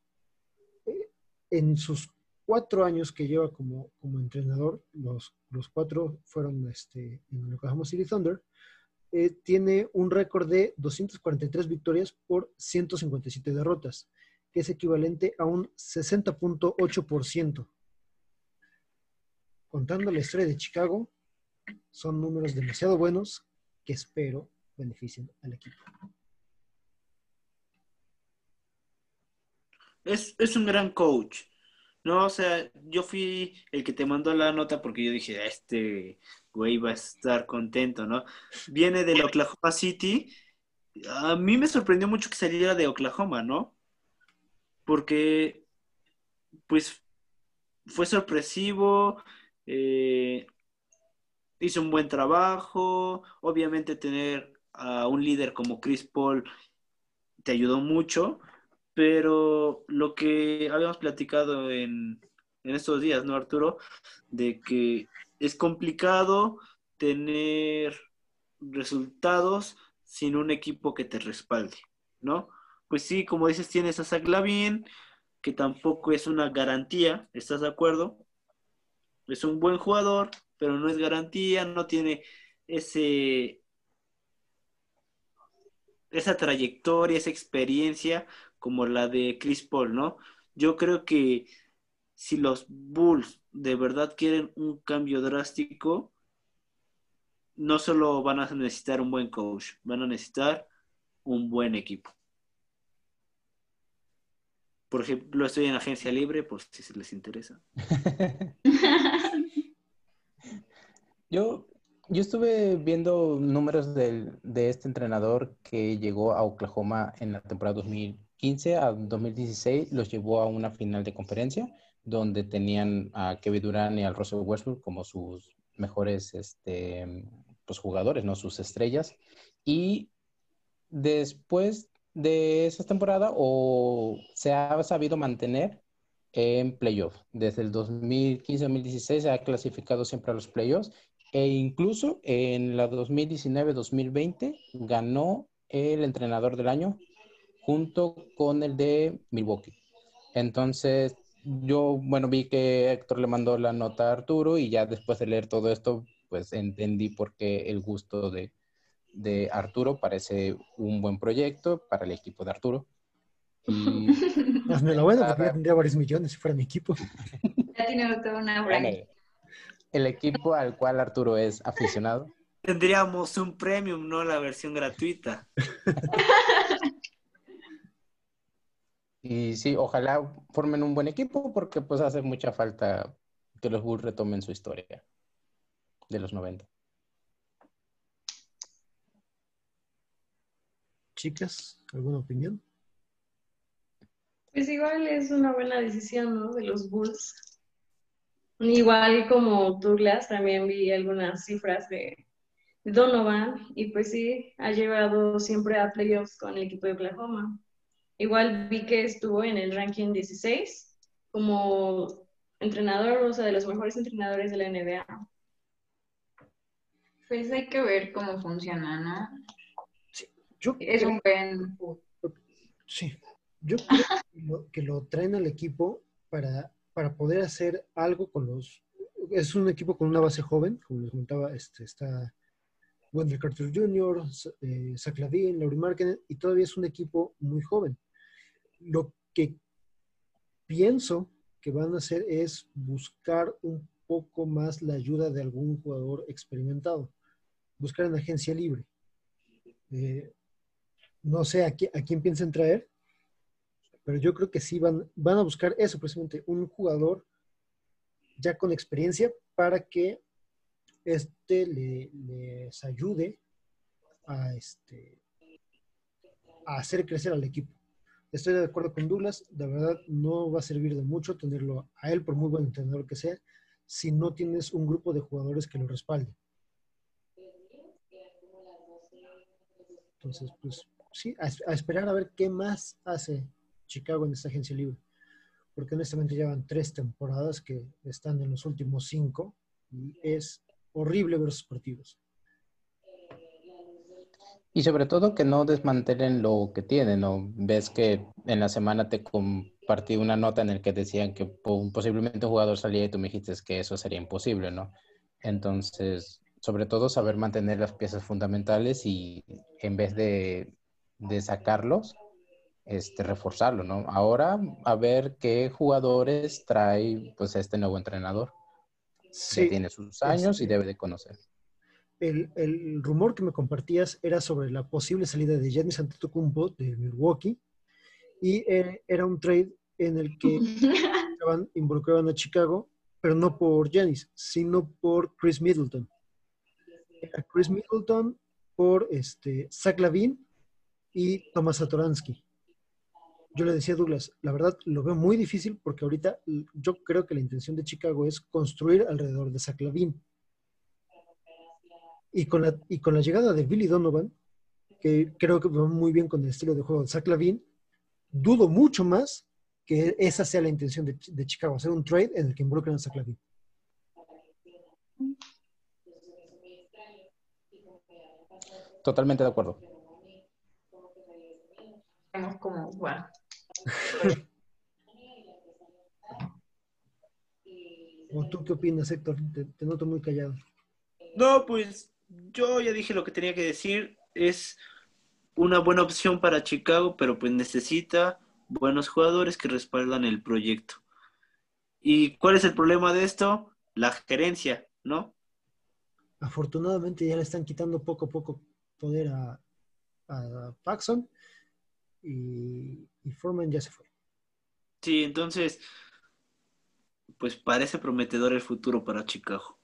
eh, en sus cuatro años que lleva como, como entrenador, los, los cuatro fueron este, en el Oklahoma City Thunder, eh, tiene un récord de 243 victorias por 157 derrotas, que es equivalente a un 60.8%. Contando la historia de Chicago, son números demasiado buenos que espero beneficien al equipo. Es, es un gran coach no, o sea, yo fui el que te mandó la nota porque yo dije, este güey va a estar contento, ¿no? Viene del Oklahoma City. A mí me sorprendió mucho que saliera de Oklahoma, ¿no? Porque, pues, fue sorpresivo, eh, hizo un buen trabajo, obviamente tener a un líder como Chris Paul te ayudó mucho, pero lo que habíamos platicado en, estos días, ¿no, Arturo? De que es complicado tener resultados sin un equipo que te respalde, ¿no? Pues sí, como dices, tienes a Zach que tampoco es una garantía, ¿estás de acuerdo? Es un buen jugador, pero no es garantía, no tiene ese esa trayectoria, esa experiencia como la de Chris Paul, ¿no? Yo creo que si los Bulls de verdad quieren un cambio drástico, no solo van a necesitar un buen coach, van a necesitar un buen equipo. Por ejemplo, estoy en agencia libre, por si se les interesa. [laughs] yo, yo estuve viendo números de este entrenador que llegó a Oklahoma en la temporada 2000, 2015 a 2016 los llevó a una final de conferencia donde tenían a Kevin Durant y al Russell Westbrook como sus mejores este, pues, jugadores, ¿no? Sus estrellas. Y después de esa temporada o se ha sabido mantener en playoff. Desde el 2015-2016 se ha clasificado siempre a los playoffs e incluso en la 2019-2020 ganó el entrenador del año junto con el de Milwaukee. Entonces, yo, bueno, vi que Héctor le mandó la nota a Arturo y ya después de leer todo esto, pues entendí por qué el gusto de, de Arturo parece un buen proyecto para el equipo de Arturo. Y Hazme la buena porque ya tendría varios millones si fuera mi equipo. [laughs] Ya tiene toda una bueno, brand. el equipo al cual Arturo es aficionado. Tendríamos un premium, no la versión gratuita. [laughs] Y sí, ojalá formen un buen equipo porque pues hace mucha falta que los Bulls retomen su historia de los 90. Chicas, ¿alguna opinión? Pues igual es una buena decisión, ¿no? De los Bulls. Igual como Douglas, también vi algunas cifras de de Donovan y pues sí, ha llevado siempre a playoffs con el equipo de Oklahoma. Igual vi que estuvo en el ranking 16 como entrenador, o sea, de los mejores entrenadores de la NBA. Pues hay que ver cómo funciona, ¿no? Yo Es creo- un buen... Sí, yo creo [laughs] que lo, que lo traen al equipo para, para poder hacer algo con los... Es un equipo con una base joven, como les comentaba, este, está Wendell Carter Jr., eh, Zach Lavin, Laurie Markkinen, y todavía es un equipo muy joven. Lo que pienso que van a hacer es buscar un poco más la ayuda de algún jugador experimentado, buscar en agencia libre. Eh, no sé a, qui- a quién piensan traer, pero yo creo que sí van, van a buscar eso, precisamente, un jugador ya con experiencia para que este le- les ayude a, este, a hacer crecer al equipo. Estoy de acuerdo con Douglas, de verdad no va a servir de mucho tenerlo a él, por muy buen entrenador que sea, si no tienes un grupo de jugadores que lo respalden. Entonces, pues sí, a, a esperar a ver qué más hace Chicago en esta agencia libre. Porque honestamente llevan tres temporadas que están en los últimos cinco y es horrible ver sus partidos. Y sobre todo que no desmantelen lo que tienen, ¿no? Ves que en la semana te compartí una nota en la que decían que po- posiblemente un jugador salía y tú me dijiste que eso sería imposible, ¿no? Entonces, sobre todo saber mantener las piezas fundamentales y en vez de, de sacarlos, este, reforzarlo, ¿no? Ahora a ver qué jugadores trae pues este nuevo entrenador. Sí, tiene sus años y debe de conocer. El, el rumor que me compartías era sobre la posible salida de Giannis Antetokounmpo de Milwaukee y eh, era un trade en el que [laughs] involucraban, involucraban a Chicago, pero no por Giannis, sino por Chris Middleton. Era Chris Middleton por este, Zach Lavin y Tomás Satoransky. Yo le decía a Douglas, la verdad lo veo muy difícil porque ahorita yo creo que la intención de Chicago es construir alrededor de Zach Lavin. Y con, la, y con la llegada de Billy Donovan, que creo que va muy bien con el estilo de juego de Zach Lavin, dudo mucho más que esa sea la intención de, de Chicago, hacer un trade en el que involucren a Zach Lavin. Totalmente de acuerdo. Vemos como, bueno, [laughs] ¿O tú qué opinas, Héctor? Te, te noto muy callado. No, pues yo ya dije lo que tenía que decir. Es una buena opción para Chicago, pero pues necesita buenos jugadores que respaldan el proyecto. ¿Y cuál es el problema de esto? La gerencia, ¿no? Afortunadamente ya le están quitando poco a poco poder a, a Paxson y, y Foreman ya se fue. Sí, entonces, pues parece prometedor el futuro para Chicago.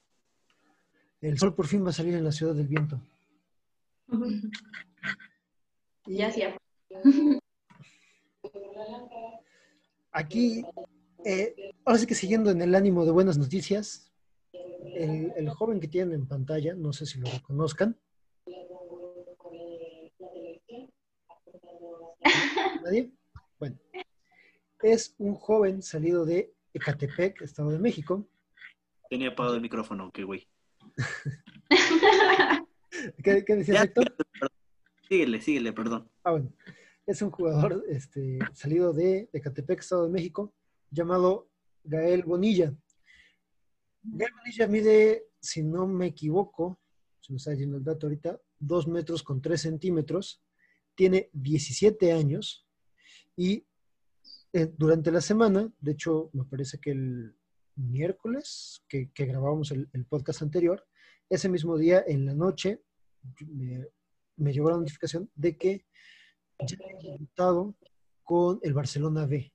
El sol por fin va a salir en la ciudad del viento. Y [laughs] ya hacía. aquí, eh, ahora sí que siguiendo en el ánimo de buenas noticias, el, el joven que tienen en pantalla, no sé si lo reconozcan. ¿Nadie? Bueno, es un joven salido de Ecatepec, Estado de México. Tenía apagado el micrófono, qué güey. [laughs] ¿Qué, qué decías, Héctor? síguele, síguele, perdón. Ah, bueno. Es un jugador este, salido de Ecatepec, Estado de México, llamado Gael Bonilla. Gael Bonilla mide, si no me equivoco, se me está yendo el dato ahorita, 2 metros con 3 centímetros, tiene 17 años y eh, durante la semana, de hecho, me parece que el miércoles que, grabamos el, podcast anterior, ese mismo día en la noche me, llegó la notificación de que ya ha debutado con el Barcelona B.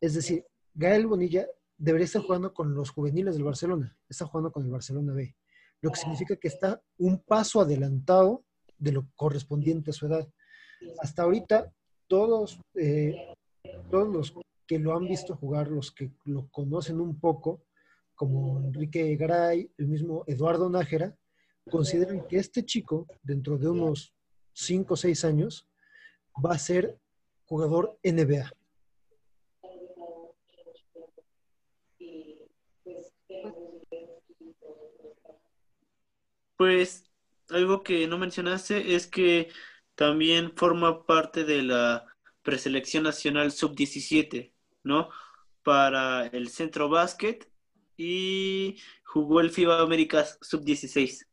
Es decir, Gael Bonilla debería estar jugando con los juveniles del Barcelona, está jugando con el Barcelona B, lo que significa que está un paso adelantado de lo correspondiente a su edad. Hasta ahorita, todos, eh, todos los que lo han visto jugar, los que lo conocen un poco, como Enrique Garay, el mismo Eduardo Nájera, consideran que este chico, dentro de unos 5 o 6 años, va a ser jugador NBA. Pues algo que no mencionaste es que también forma parte de la preselección nacional sub-17, ¿no? Para el centro básquet y jugó el FIBA Américas sub-16.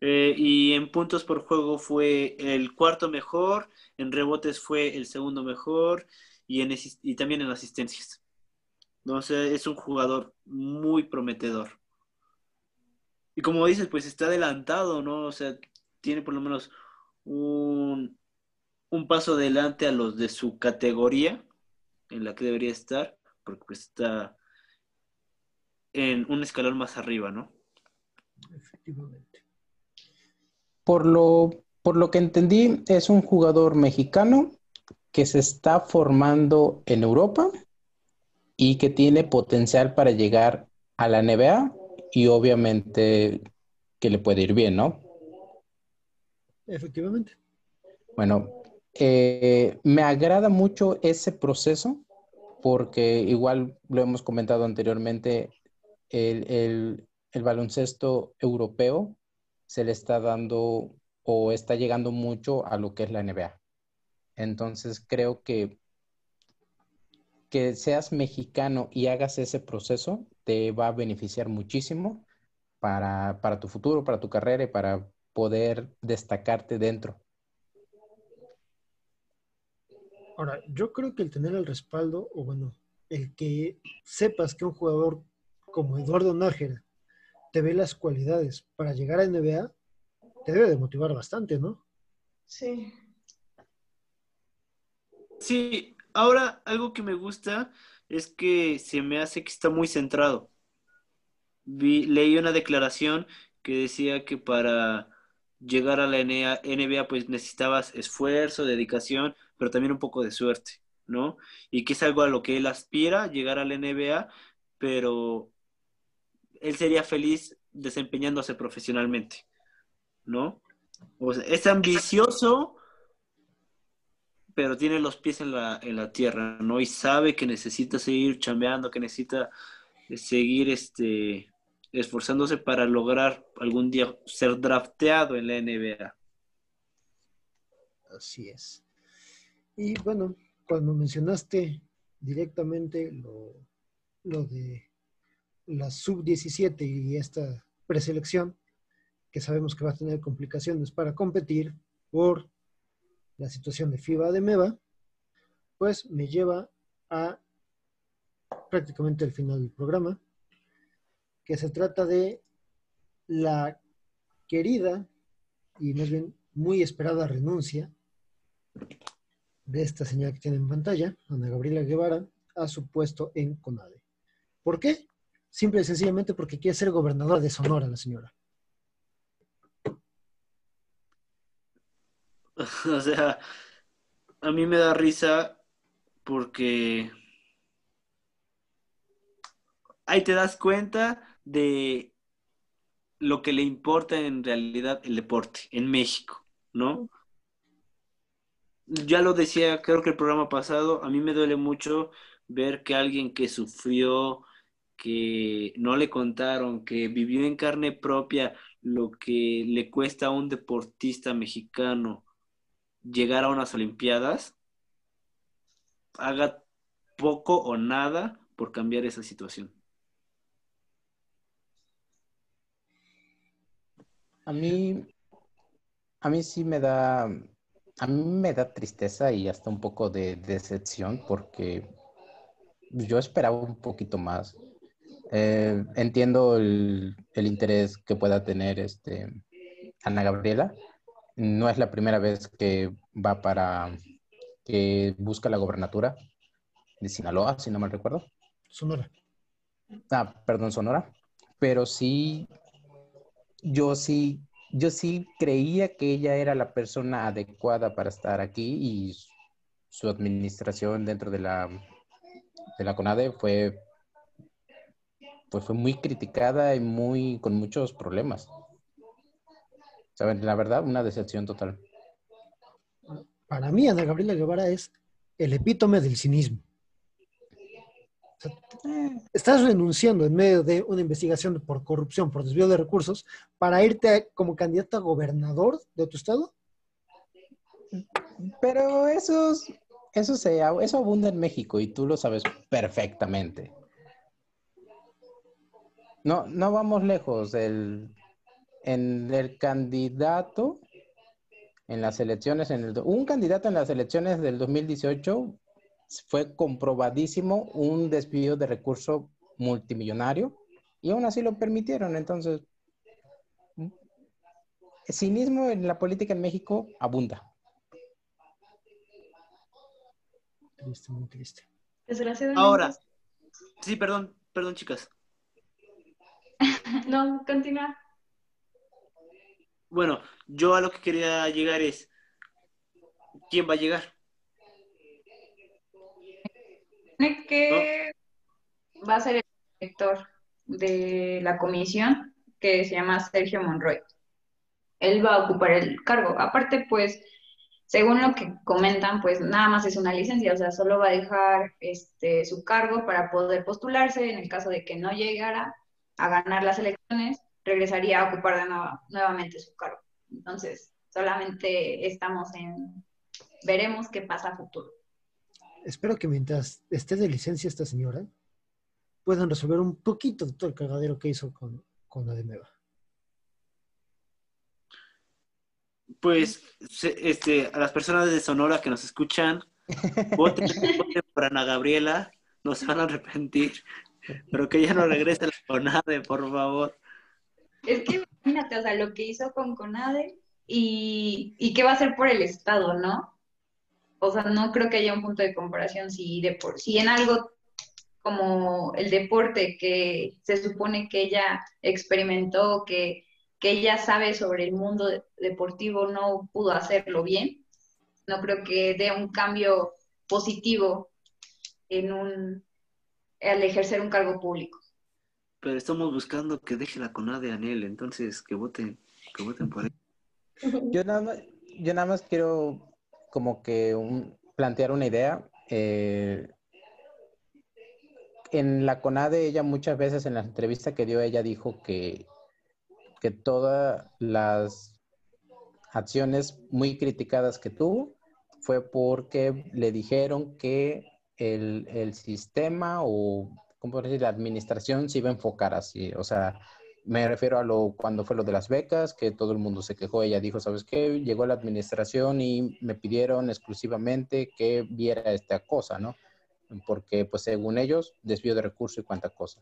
Eh, y en puntos por juego fue el cuarto mejor, en rebotes fue el segundo mejor y, en, y también en asistencias. Entonces es un jugador muy prometedor. Y como dices, pues está adelantado, ¿no? O sea, tiene por lo menos un, un paso adelante a los de su categoría en la que debería estar, porque pues está en un escalón más arriba, ¿no? Efectivamente. Por lo, por lo que entendí, es un jugador mexicano que se está formando en Europa y que tiene potencial para llegar a la NBA y obviamente que le puede ir bien, ¿no? Efectivamente. Bueno, eh, me agrada mucho ese proceso porque igual lo hemos comentado anteriormente, el, baloncesto europeo se le está dando o está llegando mucho a lo que es la NBA. Entonces creo que que seas mexicano y hagas ese proceso te va a beneficiar muchísimo para, tu futuro, para tu carrera y para poder destacarte dentro. Ahora, yo creo que el tener el respaldo, o bueno, el que sepas que un jugador como Eduardo Nájera te ve las cualidades para llegar a NBA, te debe de motivar bastante, ¿no? Sí. Sí, Ahora, algo que me gusta es que se me hace que está muy centrado. leí una declaración que decía que para llegar a la NBA pues necesitabas esfuerzo, dedicación, pero también un poco de suerte, ¿no? Y que es algo a lo que él aspira, llegar a la NBA, pero él sería feliz desempeñándose profesionalmente, ¿no? Es ambicioso, pero tiene los pies en la, en la tierra, ¿no? Y sabe que necesita seguir chambeando, que necesita seguir este, esforzándose para lograr algún día ser drafteado en la NBA. Así es. Y bueno, cuando mencionaste directamente lo, lo de la sub-17 y esta preselección, que sabemos que va a tener complicaciones para competir por la situación de FIBA de MEVA, pues me lleva a prácticamente el final del programa, que se trata de la querida y más bien muy esperada renuncia de esta señora que tiene en pantalla, Ana Gabriela Guevara, a su puesto en CONADE. ¿Por qué? Simple y sencillamente porque quiere ser gobernadora de Sonora la señora. [laughs] o sea, a mí me da risa porque ahí te das cuenta de lo que le importa en realidad el deporte en México, ¿no? Ya lo decía, creo que el programa pasado, a mí me duele mucho ver que alguien que sufrió, que no le contaron, que vivió en carne propia lo que le cuesta a un deportista mexicano llegar a unas Olimpiadas, haga poco o nada por cambiar esa situación. A mí, a mí sí me da, a mí me da tristeza y hasta un poco de decepción porque yo esperaba un poquito más. Eh, entiendo el, el, interés que pueda tener este, Ana Gabriela. No es la primera vez que va para, que busca la gobernatura de Sinaloa, si no mal recuerdo. Sonora. Ah, perdón, Sonora. Pero sí, yo sí, yo sí creía que ella era la persona adecuada para estar aquí y su administración dentro de la, de la CONADE fue, pues fue muy criticada y muy, con muchos problemas. ¿Saben? La verdad, una decepción total. Para mí, Ana Gabriela Guevara es el epítome del cinismo. Estás renunciando en medio de una investigación por corrupción, por desvío de recursos, para irte como candidato a gobernador de tu estado. Pero eso, eso, se, eso abunda en México y tú lo sabes perfectamente. No, no vamos lejos. El, en el candidato en las elecciones, en el, un candidato en las elecciones del 2018 fue comprobadísimo un desvío de recurso multimillonario y aún así lo permitieron. Entonces, el cinismo en la política en México abunda. Triste, muy triste. Ahora, sí, perdón, perdón, chicas. [laughs] no, continúa. Bueno, yo a lo que quería llegar es, ¿quién va a llegar? Que va a ser el director de la comisión, que se llama Sergio Monroy. Él va a ocupar el cargo. Aparte, pues, según lo que comentan, pues nada más es una licencia, o sea, solo va a dejar este, su cargo para poder postularse en el caso de que no llegara a ganar las elecciones regresaría a ocupar de nuevo, nuevamente su cargo. Entonces, solamente estamos en, veremos qué pasa a futuro. Espero que mientras esté de licencia esta señora, puedan resolver un poquito de todo el cagadero que hizo con, con Ademeva. Pues, este, a las personas de Sonora que nos escuchan, [laughs] voten, voten por Ana Gabriela, no se van a arrepentir, pero que ella no regrese a la CONADE, por favor. Es que imagínate, o sea, lo que hizo con CONADE y, y qué va a hacer por el Estado, ¿no? O sea, no creo que haya un punto de comparación si, de por, si en algo como el deporte que se supone que ella experimentó, que, que ella sabe sobre el mundo deportivo, no pudo hacerlo bien. No creo que dé un cambio positivo en un, al ejercer un cargo público pero estamos buscando que deje la CONADE a Anel, entonces que voten, que voten por él. Yo nada más, yo nada más quiero como que plantear una idea. Eh, en la CONADE, ella muchas veces en la entrevista que dio, ella dijo que, que todas las acciones muy criticadas que tuvo fue porque le dijeron que el, el sistema o ¿cómo decir? La administración se iba a enfocar así, o sea, me refiero a lo cuando fue lo de las becas, que todo el mundo se quejó, ella dijo, ¿sabes qué? Llegó la administración y me pidieron exclusivamente que viera esta cosa, ¿no? Porque, pues, según ellos, desvío de recursos y cuánta cosa.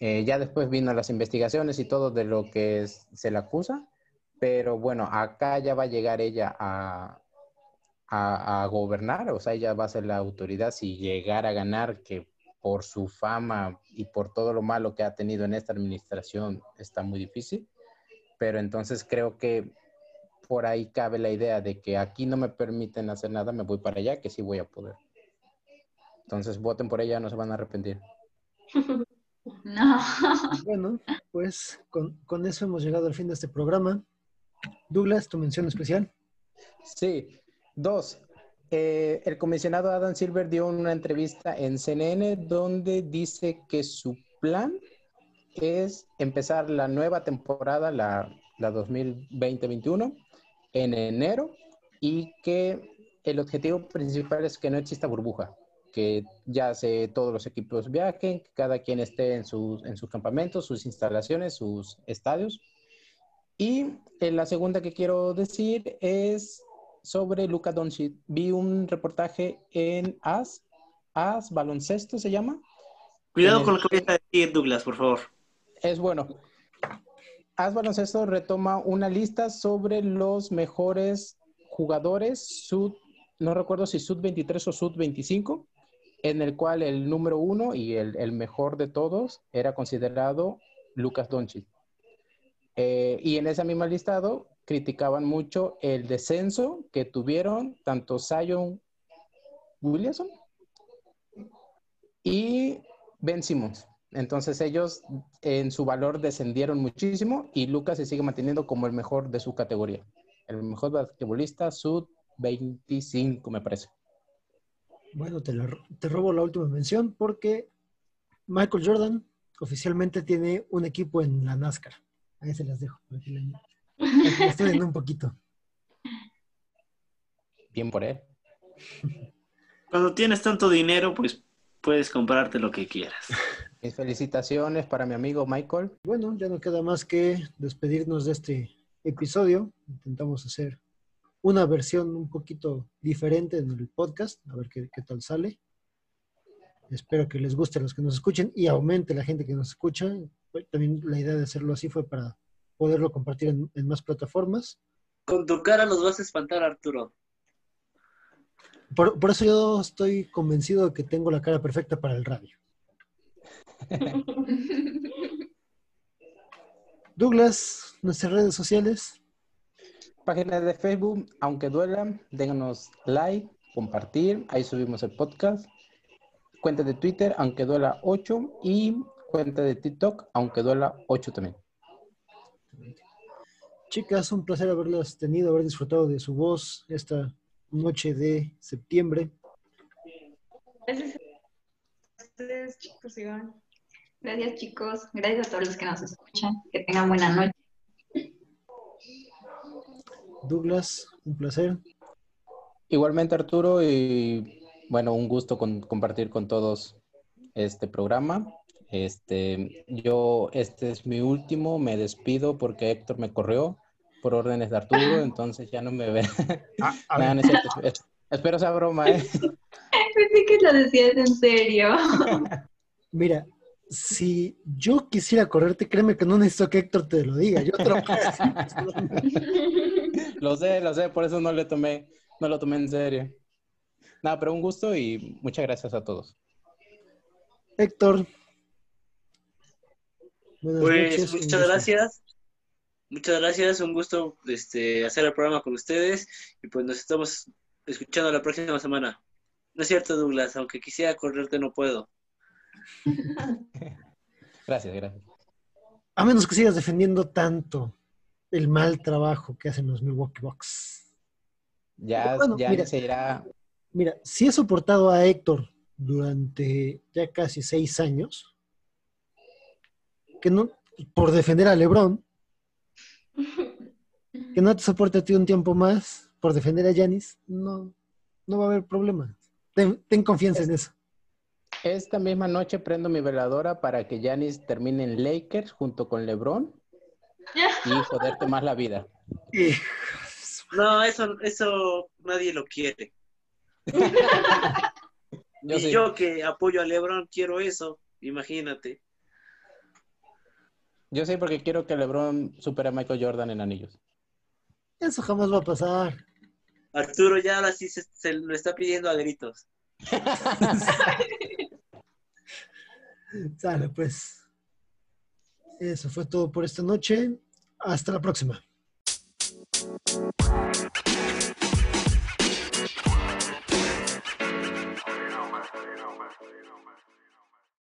Eh, ya después vino las investigaciones y todo de lo que se le acusa, pero bueno, acá ya va a llegar ella a, a, a, gobernar, o sea, ella va a ser la autoridad si llegara a ganar, que por su fama y por todo lo malo que ha tenido en esta administración está muy difícil. Pero entonces creo que por ahí cabe la idea de que aquí no me permiten hacer nada, me voy para allá, que sí voy a poder. Entonces voten por ella, no se van a arrepentir. [laughs] No. [laughs] Bueno, pues con, con eso hemos llegado al fin de este programa. Douglas, tu mención especial. Sí, dos. Eh, el comisionado Adam Silver dio una entrevista en CNN donde dice que su plan es empezar la nueva temporada, la, la 2020-21, en enero y que el objetivo principal es que no exista burbuja, que ya se, todos los equipos viajen, que cada quien esté en sus, en sus campamentos, sus instalaciones, sus estadios. Y eh, la segunda que quiero decir es sobre Luka Doncic. Vi un reportaje en AS, AS Baloncesto se llama. Cuidado En con el- lo que voy a decir, Douglas, por favor. Es bueno. AS Baloncesto retoma una lista sobre los mejores jugadores sud, no recuerdo si sud 23 o sud 25, en el cual el número uno y el, el mejor de todos era considerado Lucas Doncic. Eh, y en ese mismo listado criticaban mucho el descenso que tuvieron tanto Zion Williamson y Ben Simmons. Entonces ellos en su valor descendieron muchísimo y Lucas se sigue manteniendo como el mejor de su categoría. El mejor basquetbolista sub 25, me parece. Bueno, te, te robo la última mención porque Michael Jordan oficialmente tiene un equipo en la NASCAR. Ahí se las dejo. [laughs] la estudien un poquito. Bien por él. Cuando tienes tanto dinero, pues puedes comprarte lo que quieras. Mis felicitaciones para mi amigo Michael. Bueno, ya no queda más que despedirnos de este episodio. Intentamos hacer una versión un poquito diferente en el podcast, a ver qué, qué tal sale. Espero que les guste a los que nos escuchen y aumente la gente que nos escucha. También la idea de hacerlo así fue para poderlo compartir en, en más plataformas. Con tu cara los vas a espantar, Arturo. Por, por eso yo estoy convencido de que tengo la cara perfecta para el radio. [laughs] Douglas, nuestras redes sociales. Página de Facebook, aunque duela, déganos like, compartir, ahí subimos el podcast. Cuenta de Twitter, aunque duela 8 y cuenta de TikTok, aunque duela 8 también. Chicas, un placer haberlas tenido, haber disfrutado de su voz esta noche de septiembre. Gracias a ustedes, chicos, Iván. Gracias, chicos. Gracias a todos los que nos escuchan. Que tengan buena noche. Douglas, un placer. Igualmente Arturo y bueno, un gusto con- compartir con todos este programa. Este, yo, este es mi último, me despido porque Héctor me corrió por órdenes de Arturo, entonces ya no me ve. a [laughs] Nada, no es cierto. Es- Espero sea broma, ¿eh? [laughs] Pensé que lo decías en serio. [laughs] Mira, si yo quisiera correrte, créeme que no necesito que Héctor te lo diga. Yo te lo decir. Lo sé, lo sé, por eso no le tomé, no lo tomé en serio. Nada, pero un gusto y muchas gracias a todos. Héctor. Buenas Pues noches, muchas gusto. gracias. Muchas gracias, un gusto este, hacer el programa con ustedes y pues nos estamos escuchando la próxima semana. No es cierto, Douglas, aunque quisiera correrte no puedo. [laughs] Gracias, gracias. A menos que sigas defendiendo tanto el mal trabajo que hacen los Milwaukee Bucks. Ya, Bueno, ya mira. se irá. Mira, si he soportado a Héctor durante ya casi seis años, que no, por defender a Lebron, que no te soporte a ti un tiempo más por defender a Yanis, no, no va a haber problema. Ten, ten confianza en eso. Esta misma noche prendo mi veladora para que Yanis termine en Lakers junto con LeBron y joderte más la vida. No, eso, eso nadie lo quiere. [laughs] Yo y sí. yo que apoyo a LeBron quiero eso, imagínate. Yo sé porque quiero que LeBron supere a Michael Jordan en anillos. Eso jamás va a pasar. Arturo ya ahora sí se, se lo está pidiendo a gritos. [laughs] Sale, pues. Eso fue todo por esta noche. Hasta la próxima.